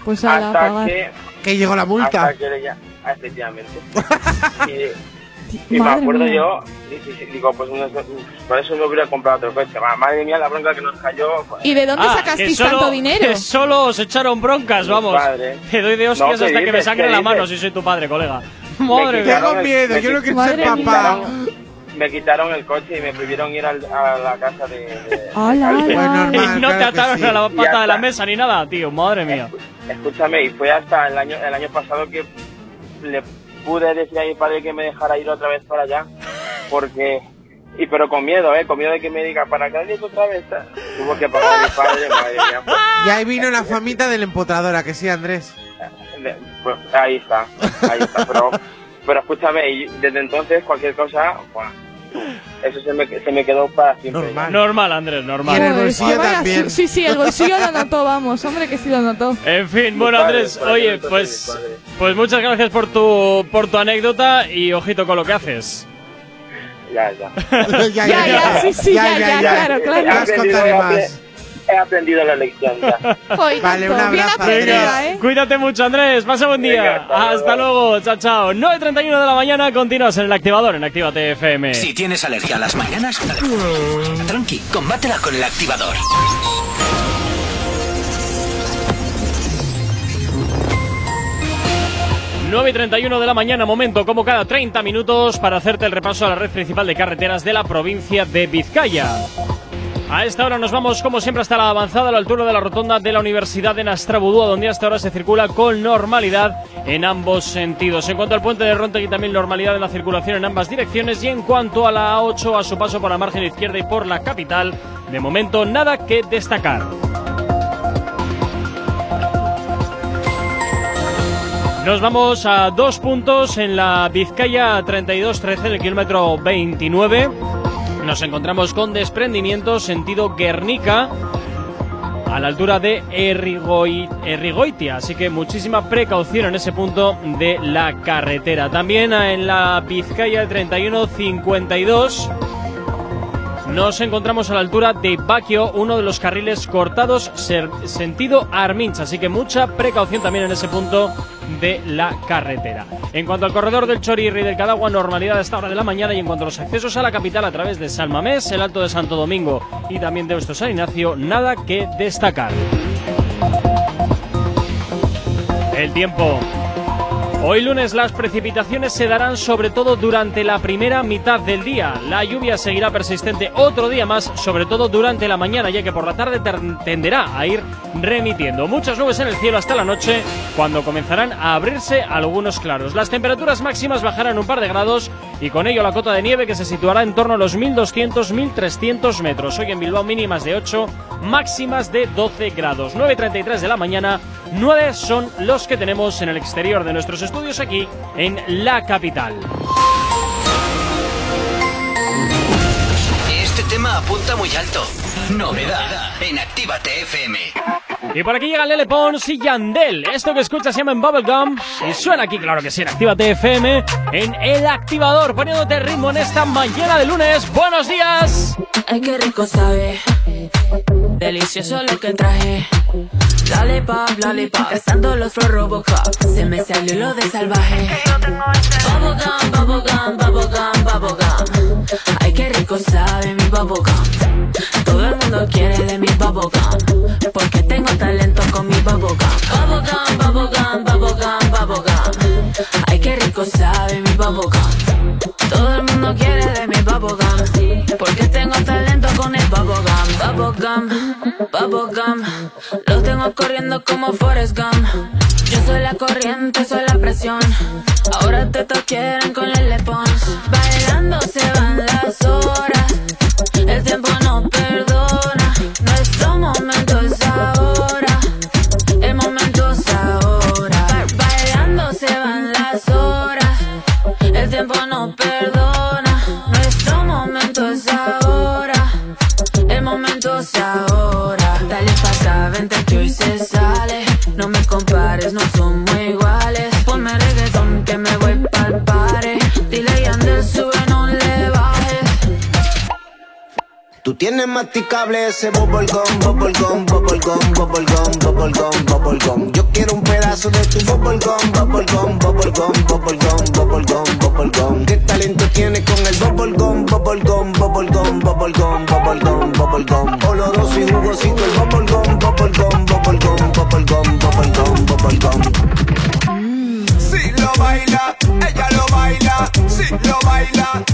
Pues a hasta pagar. que, Que llegó la multa. hasta que le ya, ah, efectivamente. y, y me acuerdo mía. yo, y- y- y digo, pues no- por eso no hubiera comprado otro coche. Madre mía, la bronca que nos cayó. pues, ¿Y de dónde Ah, sacasteis solo- tanto dinero? Que solo os echaron broncas, vamos. padre. Te doy de hostias ¿qué hasta que me sangre ¿Qué la mano si soy tu padre, colega. Madre mía. Tengo miedo, me yo no qui- quiero ser mía. papá. me quitaron el coche y me prohibieron ir al- a la casa de. de- Hola, normal, Y no te claro ataron sí. a la pata de la mesa ni nada, tío. Madre mía. Escúchame, y fue hasta el año, el año pasado que le pude decir a mi padre que me dejara ir otra vez para allá, porque. Y pero con miedo, ¿eh? Con miedo de que me diga, ¿para qué otra vez? Tuvo que pagar a mi padre, madre mía. Pues, Y ahí vino la famita del empotrador, ¿a que sí, Andrés? pues, ahí está, ahí está. Pero, pero escúchame, desde entonces cualquier cosa, bueno, eso se me, se me quedó para siempre. Normal. Normal, Andrés, Y en normal. el bolsillo también. Sí, sí, el bolsillo lo notó, vamos. Hombre, que sí lo notó. En fin, bueno, padre, Andrés, oye, pues, pues muchas gracias por tu, por tu anécdota y ojito con lo que haces. Ya, ya. ya, Ya, ya, sí, sí, ya, ya, claro, claro. Ya he aprendido la lección ya. Vale, un abrazo, Venga, ¿eh? cuídate mucho, Andrés. Pasa buen día. Venga, hasta luego. hasta luego. Chao, chao. 9.31 de la mañana. Continúas en el activador en Actívate FM. Si tienes alergia a las mañanas, tranqui, combátela con el activador. Nueve y 31 de la mañana, momento como cada 30 minutos para hacerte el repaso a la red principal de carreteras de la provincia de Vizcaya. A esta hora nos vamos, como siempre, hasta la avanzada a la altura de la rotonda de la Universidad de Nastrabudúa, donde hasta ahora se circula con normalidad en ambos sentidos. En cuanto al puente de Rontegui, también normalidad en la circulación en ambas direcciones. Y en cuanto a la A8, a su paso por la margen izquierda y por la capital, de momento nada que destacar. Nos vamos a dos puntos en la Vizcaya 32-13, en el kilómetro 29. Nos encontramos con desprendimiento sentido Guernica a la altura de Errigoi- Errigoitia, así que muchísima precaución en ese punto de la carretera. También en la Vizcaya 31-52 Nos encontramos a la altura de Baquio, uno de los carriles cortados sentido Arminch, así que mucha precaución también en ese punto de la carretera. En cuanto al corredor del Chorirri y del Cadagua, normalidad a esta hora de la mañana y en cuanto a los accesos a la capital a través de Salmamés, el Alto de Santo Domingo y también de Eusto San Ignacio, nada que destacar. El tiempo. Hoy lunes las precipitaciones se darán sobre todo durante la primera mitad del día. La lluvia seguirá persistente otro día más, sobre todo durante la mañana, ya que por la tarde tenderá a ir remitiendo. Muchas nubes en el cielo hasta la noche, cuando comenzarán a abrirse algunos claros. Las temperaturas máximas bajarán un par de grados y con ello la cota de nieve que se situará en torno a los 1200-1300 metros. Hoy en Bilbao mínimas de 8, máximas de 12 grados. 9.33 de la mañana, 9 son los que tenemos en el exterior de nuestros estudios aquí en la capital. Este tema apunta muy alto. Novedad en Actívate FM. Y por aquí llega Lele Pons y Yandel. Esto que escuchas se llama en Bubblegum y suena aquí, claro que sí, en Actívate FM, en El Activador, poniéndote ritmo en esta mañana de lunes. ¡Buenos días! Ay, qué rico sabe. Delicioso lo que traje. Lollipop, lollipop. Cazando los Pro Robocop. Se me salió lo de salvaje. Bubblegum, bubblegum, bubblegum, bubblegum. Ay, qué rico sabe mi bubblegum. Todo el mundo quiere de mi bubblegum. Porque tengo talento con mi bubblegum. Bubblegum, bubblegum, bubblegum, bubblegum. Ay, qué rico sabe mi bubblegum. Todo el mundo quiere de mi bubblegum. Porque tengo talento con el bubblegum. Bubblegum, bubblegum. Lo tengo corriendo como Forrest Gump. Yo soy la corriente, soy la presión. Ahora te quieren con el Pons. Bailando se van Tú tienes masticable ese bubblegum, bubblegum, bubblegum, bubblegum, bubblegum, bubblegum. Yo quiero un pedazo de tu bubblegum, bubblegum, bubblegum, bubblegum, bubblegum, bubblegum. ¿Qué talento tienes con el bubblegum, bubblegum, bubblegum, bubblegum, bubblegum, bubblegum? Oloroso y jugosito el bubblegum, bubblegum, bubblegum, bubblegum, bubblegum, bubblegum. Si lo baila, ella lo baila. Si lo baila,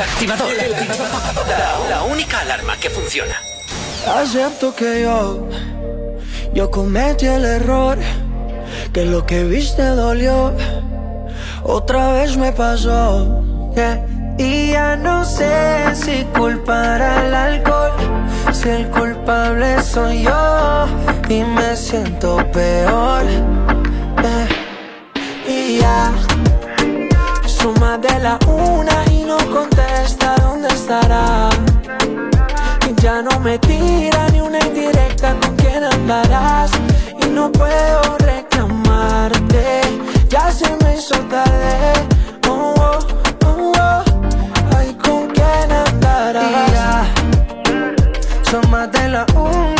El activador. La, única alarma que funciona. Acepto que yo, yo cometí el error, que lo que viste dolió, otra vez me pasó. Y ya no sé si culpar al alcohol, si el culpable soy yo y me siento peor. Me tira ni una indirecta con quién andarás. Y no puedo reclamarte, ya se me hizo tarde. Oh, oh, oh, oh. Ay, con quién andarás. Y ya, son más de la una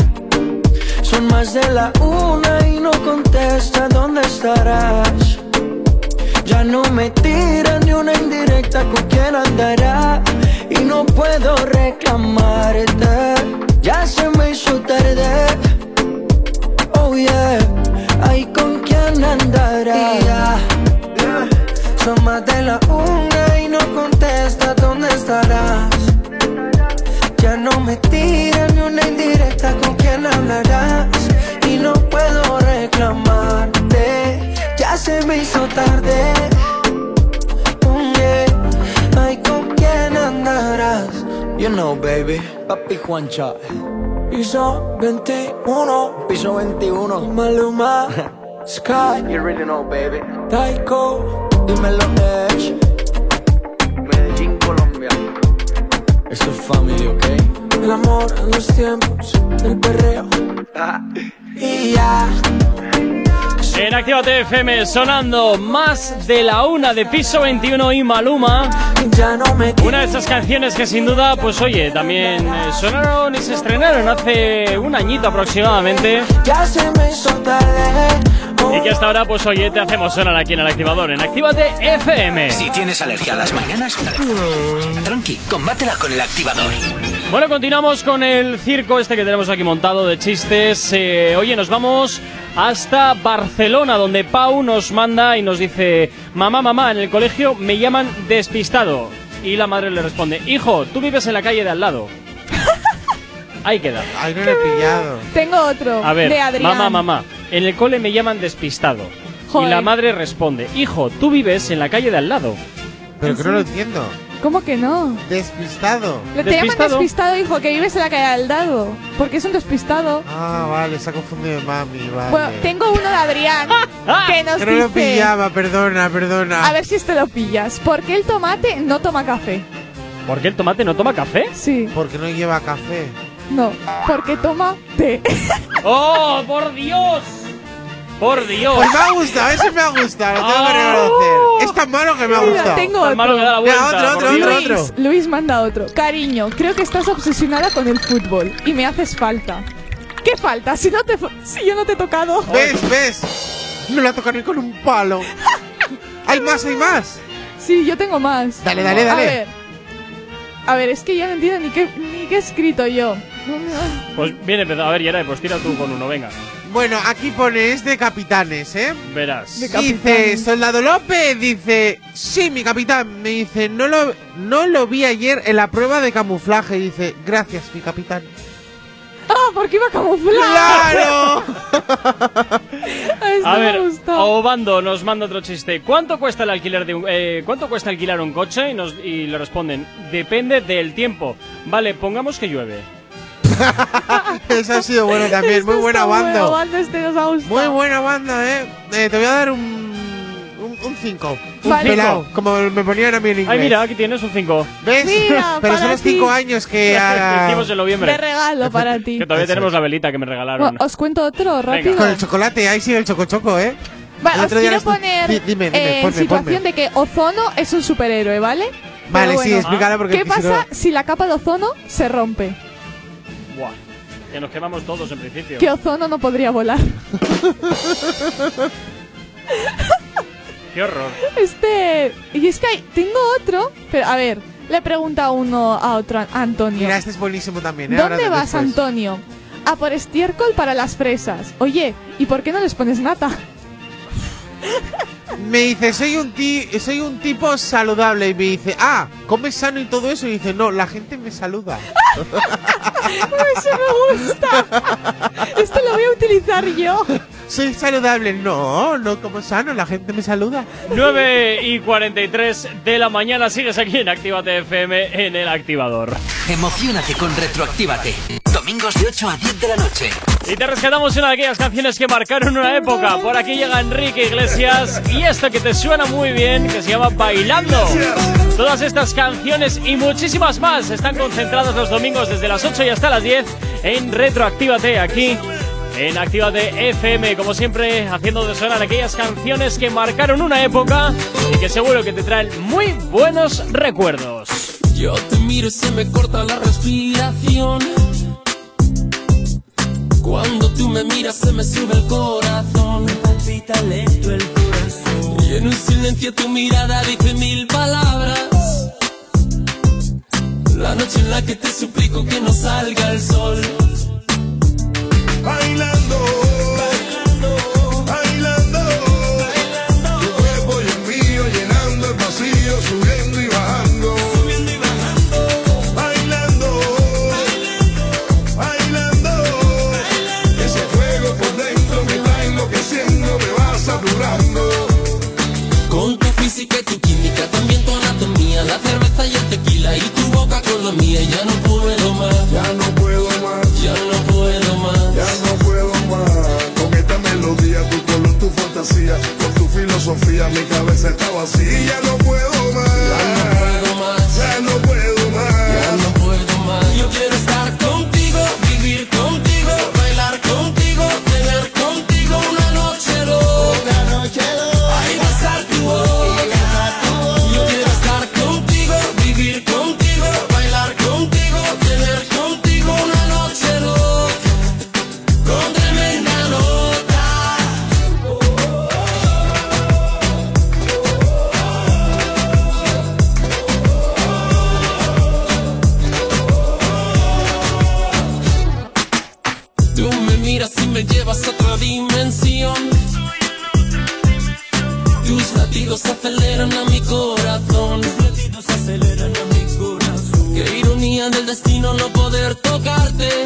Son más de la una y no contesta dónde estarás. Ya no me tiran ni una indirecta con quién andará. Y no puedo reclamarte. Ya se me hizo tarde. Oh yeah. Ay, ¿con quién andará? Son más de la una y no contesta dónde estarás Ya no me tiran ni una indirecta con quién hablarás. Y no puedo reclamarte. Ya se me hizo tarde. Yeah. Ay, ¿con quién andarás? You know, baby Papi Juancha Piso 21 Piso 21 Maluma Sky You already know, baby. Taiko. Dímelo, Edge Esto es family, ¿ok? El amor en los tiempos del perreo. Y ya En Actívate FM sonando más de la una de Piso 21 y Maluma. Una de esas canciones que sin duda, pues oye, también eh, sonaron y se estrenaron hace un añito aproximadamente. Y que hasta ahora, pues oye, te hacemos sonar aquí en el activador, en Actívate FM. Si tienes alergia a las mañanas, tranqui, combátela con el activador. Bueno, continuamos con el circo este que tenemos aquí montado de chistes. Eh, oye, nos vamos hasta Barcelona, donde Pau nos manda y nos dice, mamá, mamá, en el colegio me llaman despistado. Y la madre le responde, hijo, tú vives en la calle de al lado. Ahí queda. Ay, no lo he pillado. Tengo otro. A ver, de Adrián. mamá, mamá, en el cole me llaman despistado. Joder. Y la madre responde, hijo, tú vives en la calle de al lado. Pero que no lo entiendo. ¿Cómo que no? Despistado. Le te llaman despistado, hijo, que vives en la calle al dado. Porque es un despistado. Ah, vale, se ha confundido de mami, vale. Bueno, tengo uno de Adrián que nos que no lo dice. pillaba, perdona, perdona. A ver si este lo pillas. ¿Por qué el tomate no toma café? ¿Por qué el tomate no toma café? Sí. Porque no lleva café. No, porque toma té. ¡Oh, por Dios! ¡Por Dios! Pues me ha gustado, ese me ha gustado, lo tengo que Ah. reconocer. Es tan malo que me ha Mira, gustado. tengo Tan otro. malo que da la Venga, vuelta. otro, por otro, Dios. otro, Luis, Luis manda otro. Cariño, creo que estás obsesionada con el fútbol y me haces falta. ¿Qué falta? Si no te si yo no te he tocado. ¿Ves, ves? No la tocan ni con un palo. ¿Hay más, hay más? Sí, yo tengo más. Dale, dale, dale. A ver. A ver, es que ya no entiendo ni qué, ni qué he escrito yo. Pues bien empezado. A ver, Yeray, pues tira tú con uno, venga. Bueno, aquí pone es de capitanes, ¿eh? Verás. Dice, Soldado López, dice, sí, mi capitán. Me dice, no lo, no lo vi ayer en la prueba de camuflaje. Dice, gracias, mi capitán. ¡Ah, porque iba camuflado! ¡Claro! Esto A ver. Obando nos manda otro chiste. ¿Cuánto cuesta el alquiler de un, eh, ¿Cuánto cuesta alquilar un coche? Y, nos, y le responden, depende del tiempo. Vale, pongamos que llueve. Eso ha sido bueno también. Muy buena banda. bueno, este. Muy buena banda, ¿eh? Eh, te voy a dar un. Un 5. Un Vale. pelado, como me ponían a mí en inglés. Ay, mira, aquí tienes un 5. ¿Ves? Mira, Pero son los ti. 5 años que. Hicimos en noviembre. De regalo para ti. Que todavía Eso tenemos la velita que me regalaron. Bueno, os cuento otro rápido. Con el chocolate, ahí sí el chocochoco, ¿eh? Va, El os quiero poner Di- dime, dime, eh, en ponme, situación ponme. de que Ozono es un superhéroe, ¿vale? Vale, Pero sí, bueno, explícalo porque ¿Qué si no- pasa si la capa de ozono se rompe? Buah. Que nos quemamos todos en principio. Que Ozono no podría volar. Qué horror. Este. Y es que hay- tengo otro. Pero a ver, le pregunta uno a otro, a Antonio. Mira, este es buenísimo también, ¿eh? ¿Dónde de- vas, después. Antonio? A por estiércol para las fresas. Oye, ¿y por qué no les pones nata? Me dice, soy un, ti soy un tipo saludable. Y me dice, ah, comes sano y todo eso. Y dice, no, la gente me saluda. Eso me gusta. Esto lo voy a utilizar yo. Soy saludable. No, no como sano, la gente me saluda. 9 y 43 de la mañana sigues aquí en Actívate FM en el activador. Emocionate con Retroactívate. Domingos de 8 a 10 de la noche. Y te rescatamos una de aquellas canciones que marcaron una época. Por aquí llega Enrique Iglesias y esta que te suena muy bien, que se llama Bailando. Todas estas canciones y muchísimas más están concentradas los domingos desde las 8 y hasta las 10 en Retroactívate aquí en Actívate FM, como siempre, haciendo de sonar aquellas canciones que marcaron una época y que seguro que te traen muy buenos recuerdos. Yo te miro y se me corta la respiración. Cuando tú me miras se me sube el corazón. Me palpita lento el corazón. Y en un silencio tu mirada dice mil palabras. La noche en la que te suplico que no salga el sol. Mía. Ya no puedo más, fantasía, con tu filosofía, mi cabeza está vacía. No puedo más, llevas a otra dimensión. Tus latidos aceleran. Tus latidos aceleran a mi corazón. Qué ironía del destino no poder tocarte,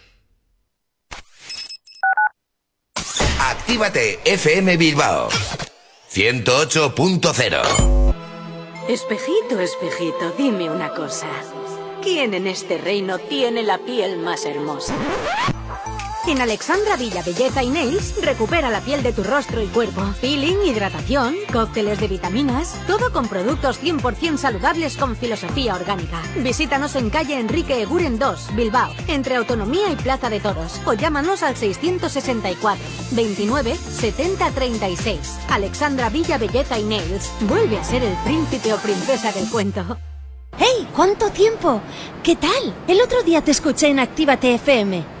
Actívate FM Bilbao 108.0 Espejito, espejito, dime una cosa. ¿Quién en este reino tiene la piel más hermosa? En Alexandra Villa Belleza y Nails recupera la piel de tu rostro y cuerpo. Peeling, hidratación, cócteles de vitaminas, todo con productos 100% saludables con filosofía orgánica. Visítanos en calle Enrique Eguren 2, Bilbao, entre Autonomía y Plaza de Toros, o llámanos al 664 29 70 36. Alexandra Villa Belleza y Nails vuelve a ser el príncipe o princesa del cuento. ¡Hey! ¿Cuánto tiempo? ¿Qué tal? El otro día te escuché en Actívate FM.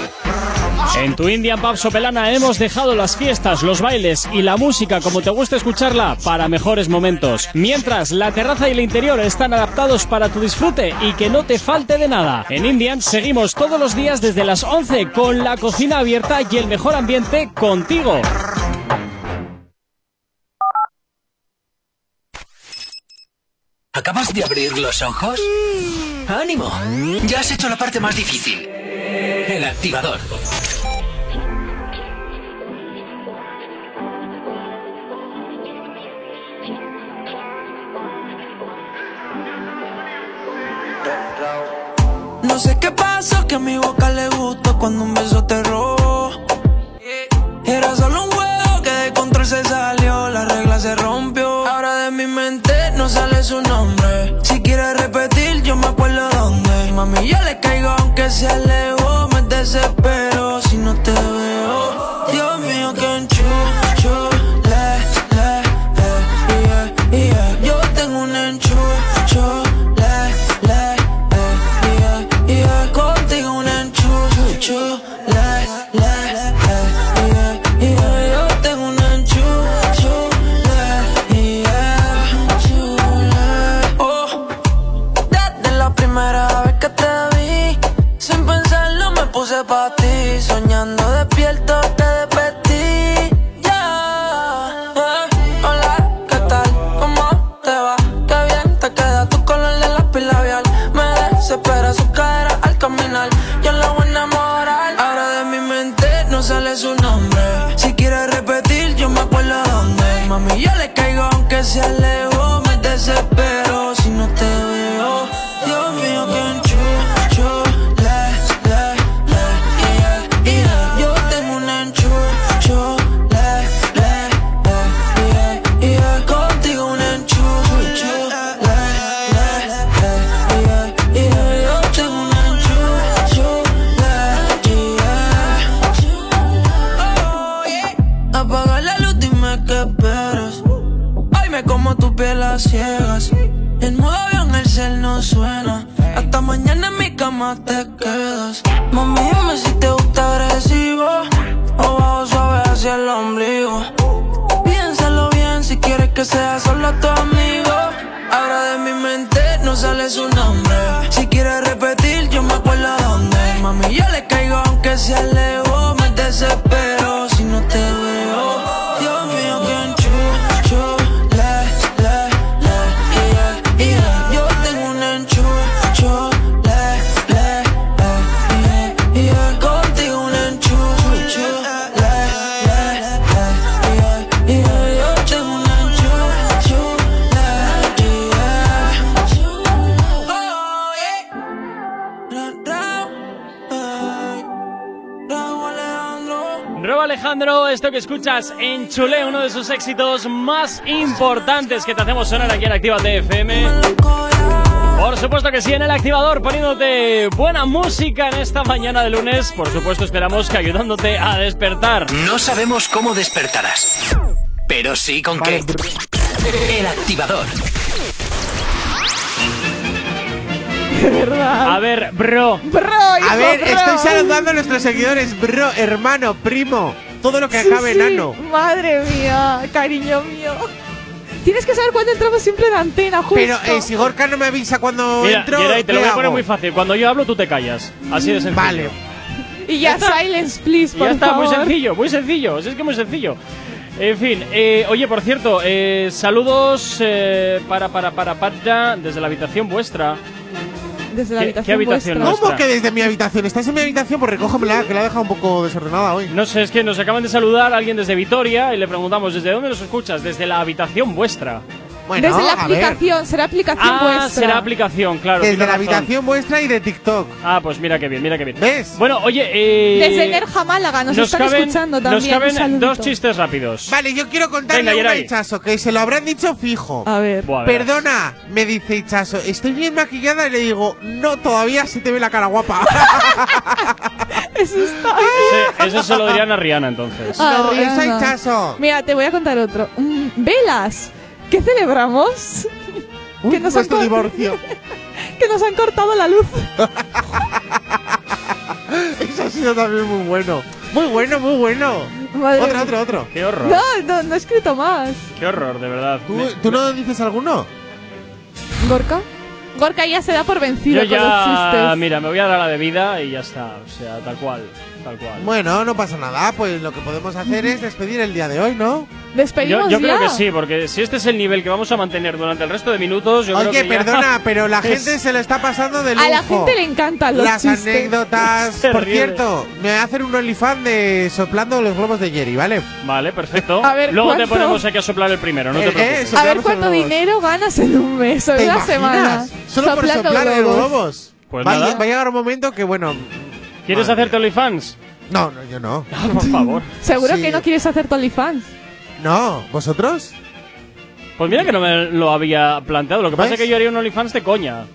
En tu Indian Pub Sopelana hemos dejado las fiestas, los bailes y la música como te gusta escucharla para mejores momentos. Mientras la terraza y el interior están adaptados para tu disfrute y que no te falte de nada. En Indian seguimos todos los días desde las 11 con la cocina abierta y el mejor ambiente contigo. ¿Acabas de abrir los ojos? ¡Ánimo! Ya has hecho la parte más difícil. El activador. No sé qué pasó, que a mi boca le gustó cuando un beso te robó. Era solo un juego que de control se salió, la regla se rompió. Ahora de mi mente no sale su nombre. Mami, yo le caigo aunque se alejó. Me desespero si no te veo. Dios mío, que se alejó. Me desespero escuchas en Chulé, uno de sus éxitos más importantes que te hacemos sonar aquí en Activa TFM. Por supuesto que sí, en el activador, poniéndote buena música en esta mañana de lunes. Por supuesto, esperamos que ayudándote a despertar. No sabemos cómo despertarás, pero sí con qué. El activador. De verdad. A ver, bro. Bro, hijo, A ver, bro. estoy saludando a nuestros seguidores, bro, hermano, primo, todo lo que acabe sí. enano. Madre mía, cariño mío. Tienes que saber cuándo entramos siempre en antena, justo. Pero eh, si Gorka no me avisa cuando Mira, entro, Geray, te lo ¿qué voy a poner muy fácil. Cuando yo hablo, tú te callas. Así de sencillo. Vale. Y ya, silence, please, Y por ya está, favor. muy sencillo, muy sencillo. Si es que muy sencillo. En fin, eh, oye, por cierto, eh, saludos eh, para, para, para, para, desde la habitación vuestra. Desde la ¿Qué- habitación, qué habitación vuestra. ¿Cómo que desde mi habitación? ¿Estás en mi habitación? Pues recógemela, que la he dejado un poco desordenada hoy. No sé, es que nos acaban de saludar alguien desde Vitoria y le preguntamos, ¿desde dónde nos escuchas? Desde la habitación vuestra. Bueno, Desde la a ver. aplicación, será aplicación Ah, vuestra. será aplicación, claro. Desde tienes la razón. habitación vuestra y de TikTok. Ah, pues mira qué bien, mira qué bien. ¿Ves? Bueno, oye, eh... Desde Nerja Málaga, nos, están caben, escuchando también. Nos un caben saludito. dos chistes rápidos. Vale, yo quiero contarle Venga, a. Hichazo que se lo habrán dicho fijo. A ver. Buah, verás. Perdona, me dice Hichazo, estoy bien maquillada y le digo, no, todavía se te ve la cara guapa. Eso está. Ese- eso se lo dirían a Rihanna entonces. Ah, no, Rihanna. eso Hichazo. Mira, te voy a contar otro. Mm, velas. ¿Qué celebramos? Uy, que nos han divorcio. Que nos han cortado la luz. Eso ha sido también muy bueno. Muy bueno, muy bueno. Madre Otro, otro, otro. Qué horror. No, no, no he escrito más. Qué horror, de verdad. ¿Tú, Me- tú no dices alguno? ¿Gorka? Gorka ya se da por vencido Yo con los ya, chistes. mira, me voy a dar a la bebida y ya está. O sea, tal cual, tal cual. Bueno, no pasa nada. Pues lo que podemos hacer es despedir el día de hoy, ¿no? Despedimos Yo, yo creo que sí, porque si este es el nivel que vamos a mantener durante el resto de minutos, yo creo Oye, que ya- perdona, pero la gente se lo está pasando de lujo. A la gente le encantan los Las chistes. anécdotas. Por cierto, me voy a hacer un OnlyFans de soplando los globos de Jerry, ¿vale? Vale, perfecto. A ver, Luego te ponemos aquí a soplar el primero, no te Eh, eh, preocupes. A ver cuánto dinero ganas en un mes o ¿Te en una imaginas? semana. Solo por soplar globos. globos. Pues va, nada. va a llegar un momento que, bueno. ¿Quieres madre hacerte OnlyFans? No, no, yo no. Por favor. Seguro Sí. que no quieres hacer tu OnlyFans. No, ¿vosotros? Pues mira que no me lo había planteado. Lo que pasa ¿Ves? es que yo haría un OnlyFans de coña.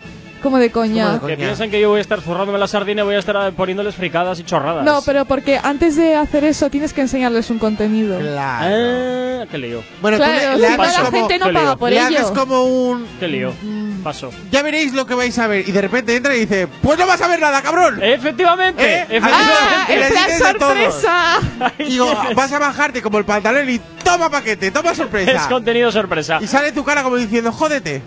Como de coña. Que piensan que yo voy a estar zurrándome la sardina y voy a estar poniéndoles fricadas y chorradas. No, pero porque antes de hacer eso tienes que enseñarles un contenido. Claro. Ah, qué lío. Bueno, Claro, tú le, si le haces la como, gente no paga por le ello. haces como un. Qué lío. Paso. Ya veréis lo que vais a ver. Y de repente entra y dice: Pues no vas a ver nada, cabrón. Efectivamente, ¿Eh? efectivamente. ¡Ah! Y le ¡El plan dices de todo. sorpresa! Digo, vas a bajarte como el pantalón y toma paquete, toma sorpresa. Es contenido sorpresa. Y sale tu cara como diciendo, jódete.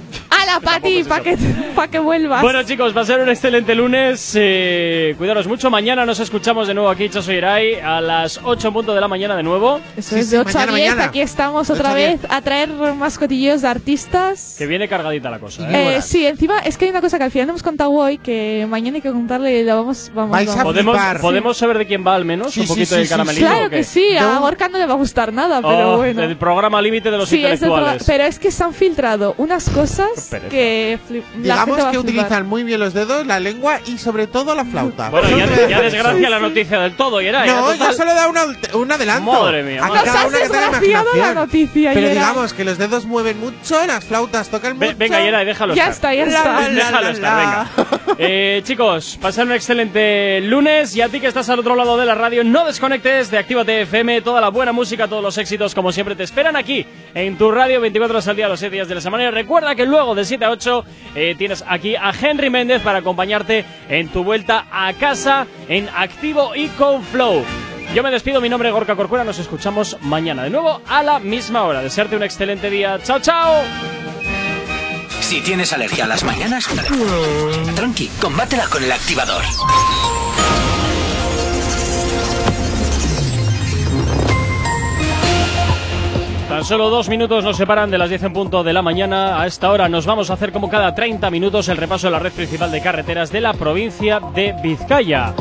¡A la Pati! ¡Para que, pa' que vuelvas! Bueno chicos, va a ser un excelente lunes. eh, cuidaros mucho. Mañana nos escuchamos de nuevo aquí, Chaso Irai, a las 8 en punto de la mañana de nuevo. Eso Sí, es sí, de 8 a mañana, 10. mañana. Aquí estamos otra 8 a 10. vez a traer más cotilleos de artistas. Que viene cargadita la cosa. ¿eh? Eh, sí, encima es que hay una cosa que al final no hemos contado hoy que mañana hay que contarle y la vamos, vamos, Vais a vamos. ¿Podemos. ¿Podemos saber de quién va al menos? Sí, un poquito sí, de caramelito. Claro que sí, a. Gorka no le va a gustar nada, pero Oh, bueno. El programa límite de los Sí, es intelectuales. pero es que se han filtrado unas cosas. Pereza. que Digamos que utilizan muy bien los dedos, la lengua y sobre todo la flauta. Bueno, ya, ya desgracia la noticia del todo, y era. No, ya total- solo da una- un adelanto. Madre mía, A madre cada Nos una que tenga la noticia, Pero Yera. digamos que los dedos mueven mucho, las flautas tocan Ve- mucho. venga, Yera, déjalo Ya estar. está, ya está. la, la, Déjalo estar, venga. Eh, chicos, pasad un excelente lunes y a ti que estás al otro lado de la radio, no desconectes de Actívate FM. Toda la buena música, todos los éxitos, como siempre, te esperan aquí en tu radio 24 horas al día, los 7 días de la semana. Y recuerda que luego de 7 a 8 eh, tienes aquí a Henry Méndez para acompañarte en tu vuelta a casa en Activo y con Flow. Yo me despido, mi nombre es Gorka Corcuera, nos escuchamos mañana de nuevo a la misma hora. Desearte un excelente día. ¡Chao, chao! Si tienes alergia a las mañanas, tranqui, combátela con el activador. Tan solo dos minutos nos separan de las 10 en punto de la mañana. A esta hora nos vamos a hacer como cada 30 minutos el repaso de la red principal de carreteras de la provincia de Vizcaya.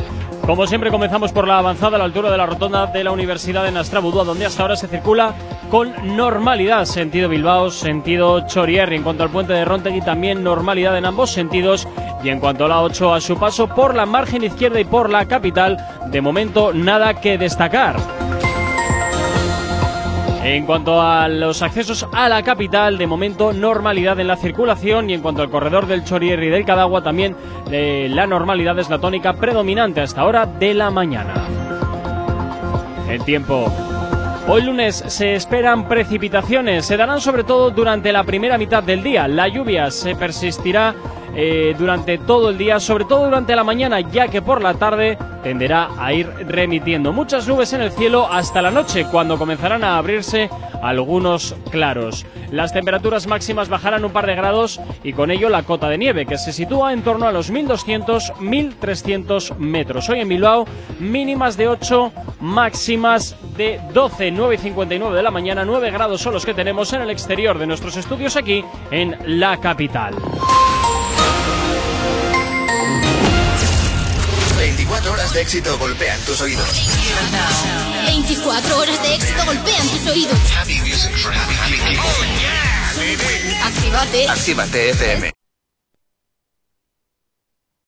Como siempre comenzamos por la avanzada a la altura de la rotonda de la Universidad de Nastrabudúa, donde hasta ahora se circula con normalidad, sentido Bilbao, sentido Chorierri. En cuanto al puente de Rontegui, también normalidad en ambos sentidos. Y en cuanto a la 8, a su paso por la margen izquierda y por la capital, de momento nada que destacar. En cuanto a los accesos a la capital, de momento normalidad en la circulación y en cuanto al corredor del Chorierri y del Cadagua, también eh, la normalidad es la tónica predominante hasta hora de la mañana. El tiempo. Hoy lunes se esperan precipitaciones, se darán sobre todo durante la primera mitad del día. La lluvia se persistirá eh, durante todo el día, sobre todo durante la mañana, ya que por la tarde tenderá a ir remitiendo. Muchas nubes en el cielo hasta la noche, cuando comenzarán a abrirse algunos claros. Las temperaturas máximas bajarán un par de grados y con ello la cota de nieve, que se sitúa en torno a los 1200-1300 metros. Hoy en Bilbao, mínimas de 8, máximas de 12, 9 y 59 de la mañana. 9 grados son los que tenemos en el exterior de nuestros estudios aquí en la capital. Horas de éxito golpean tus oídos. 24 horas de éxito golpean tus oídos. Actívate. Actívate FM.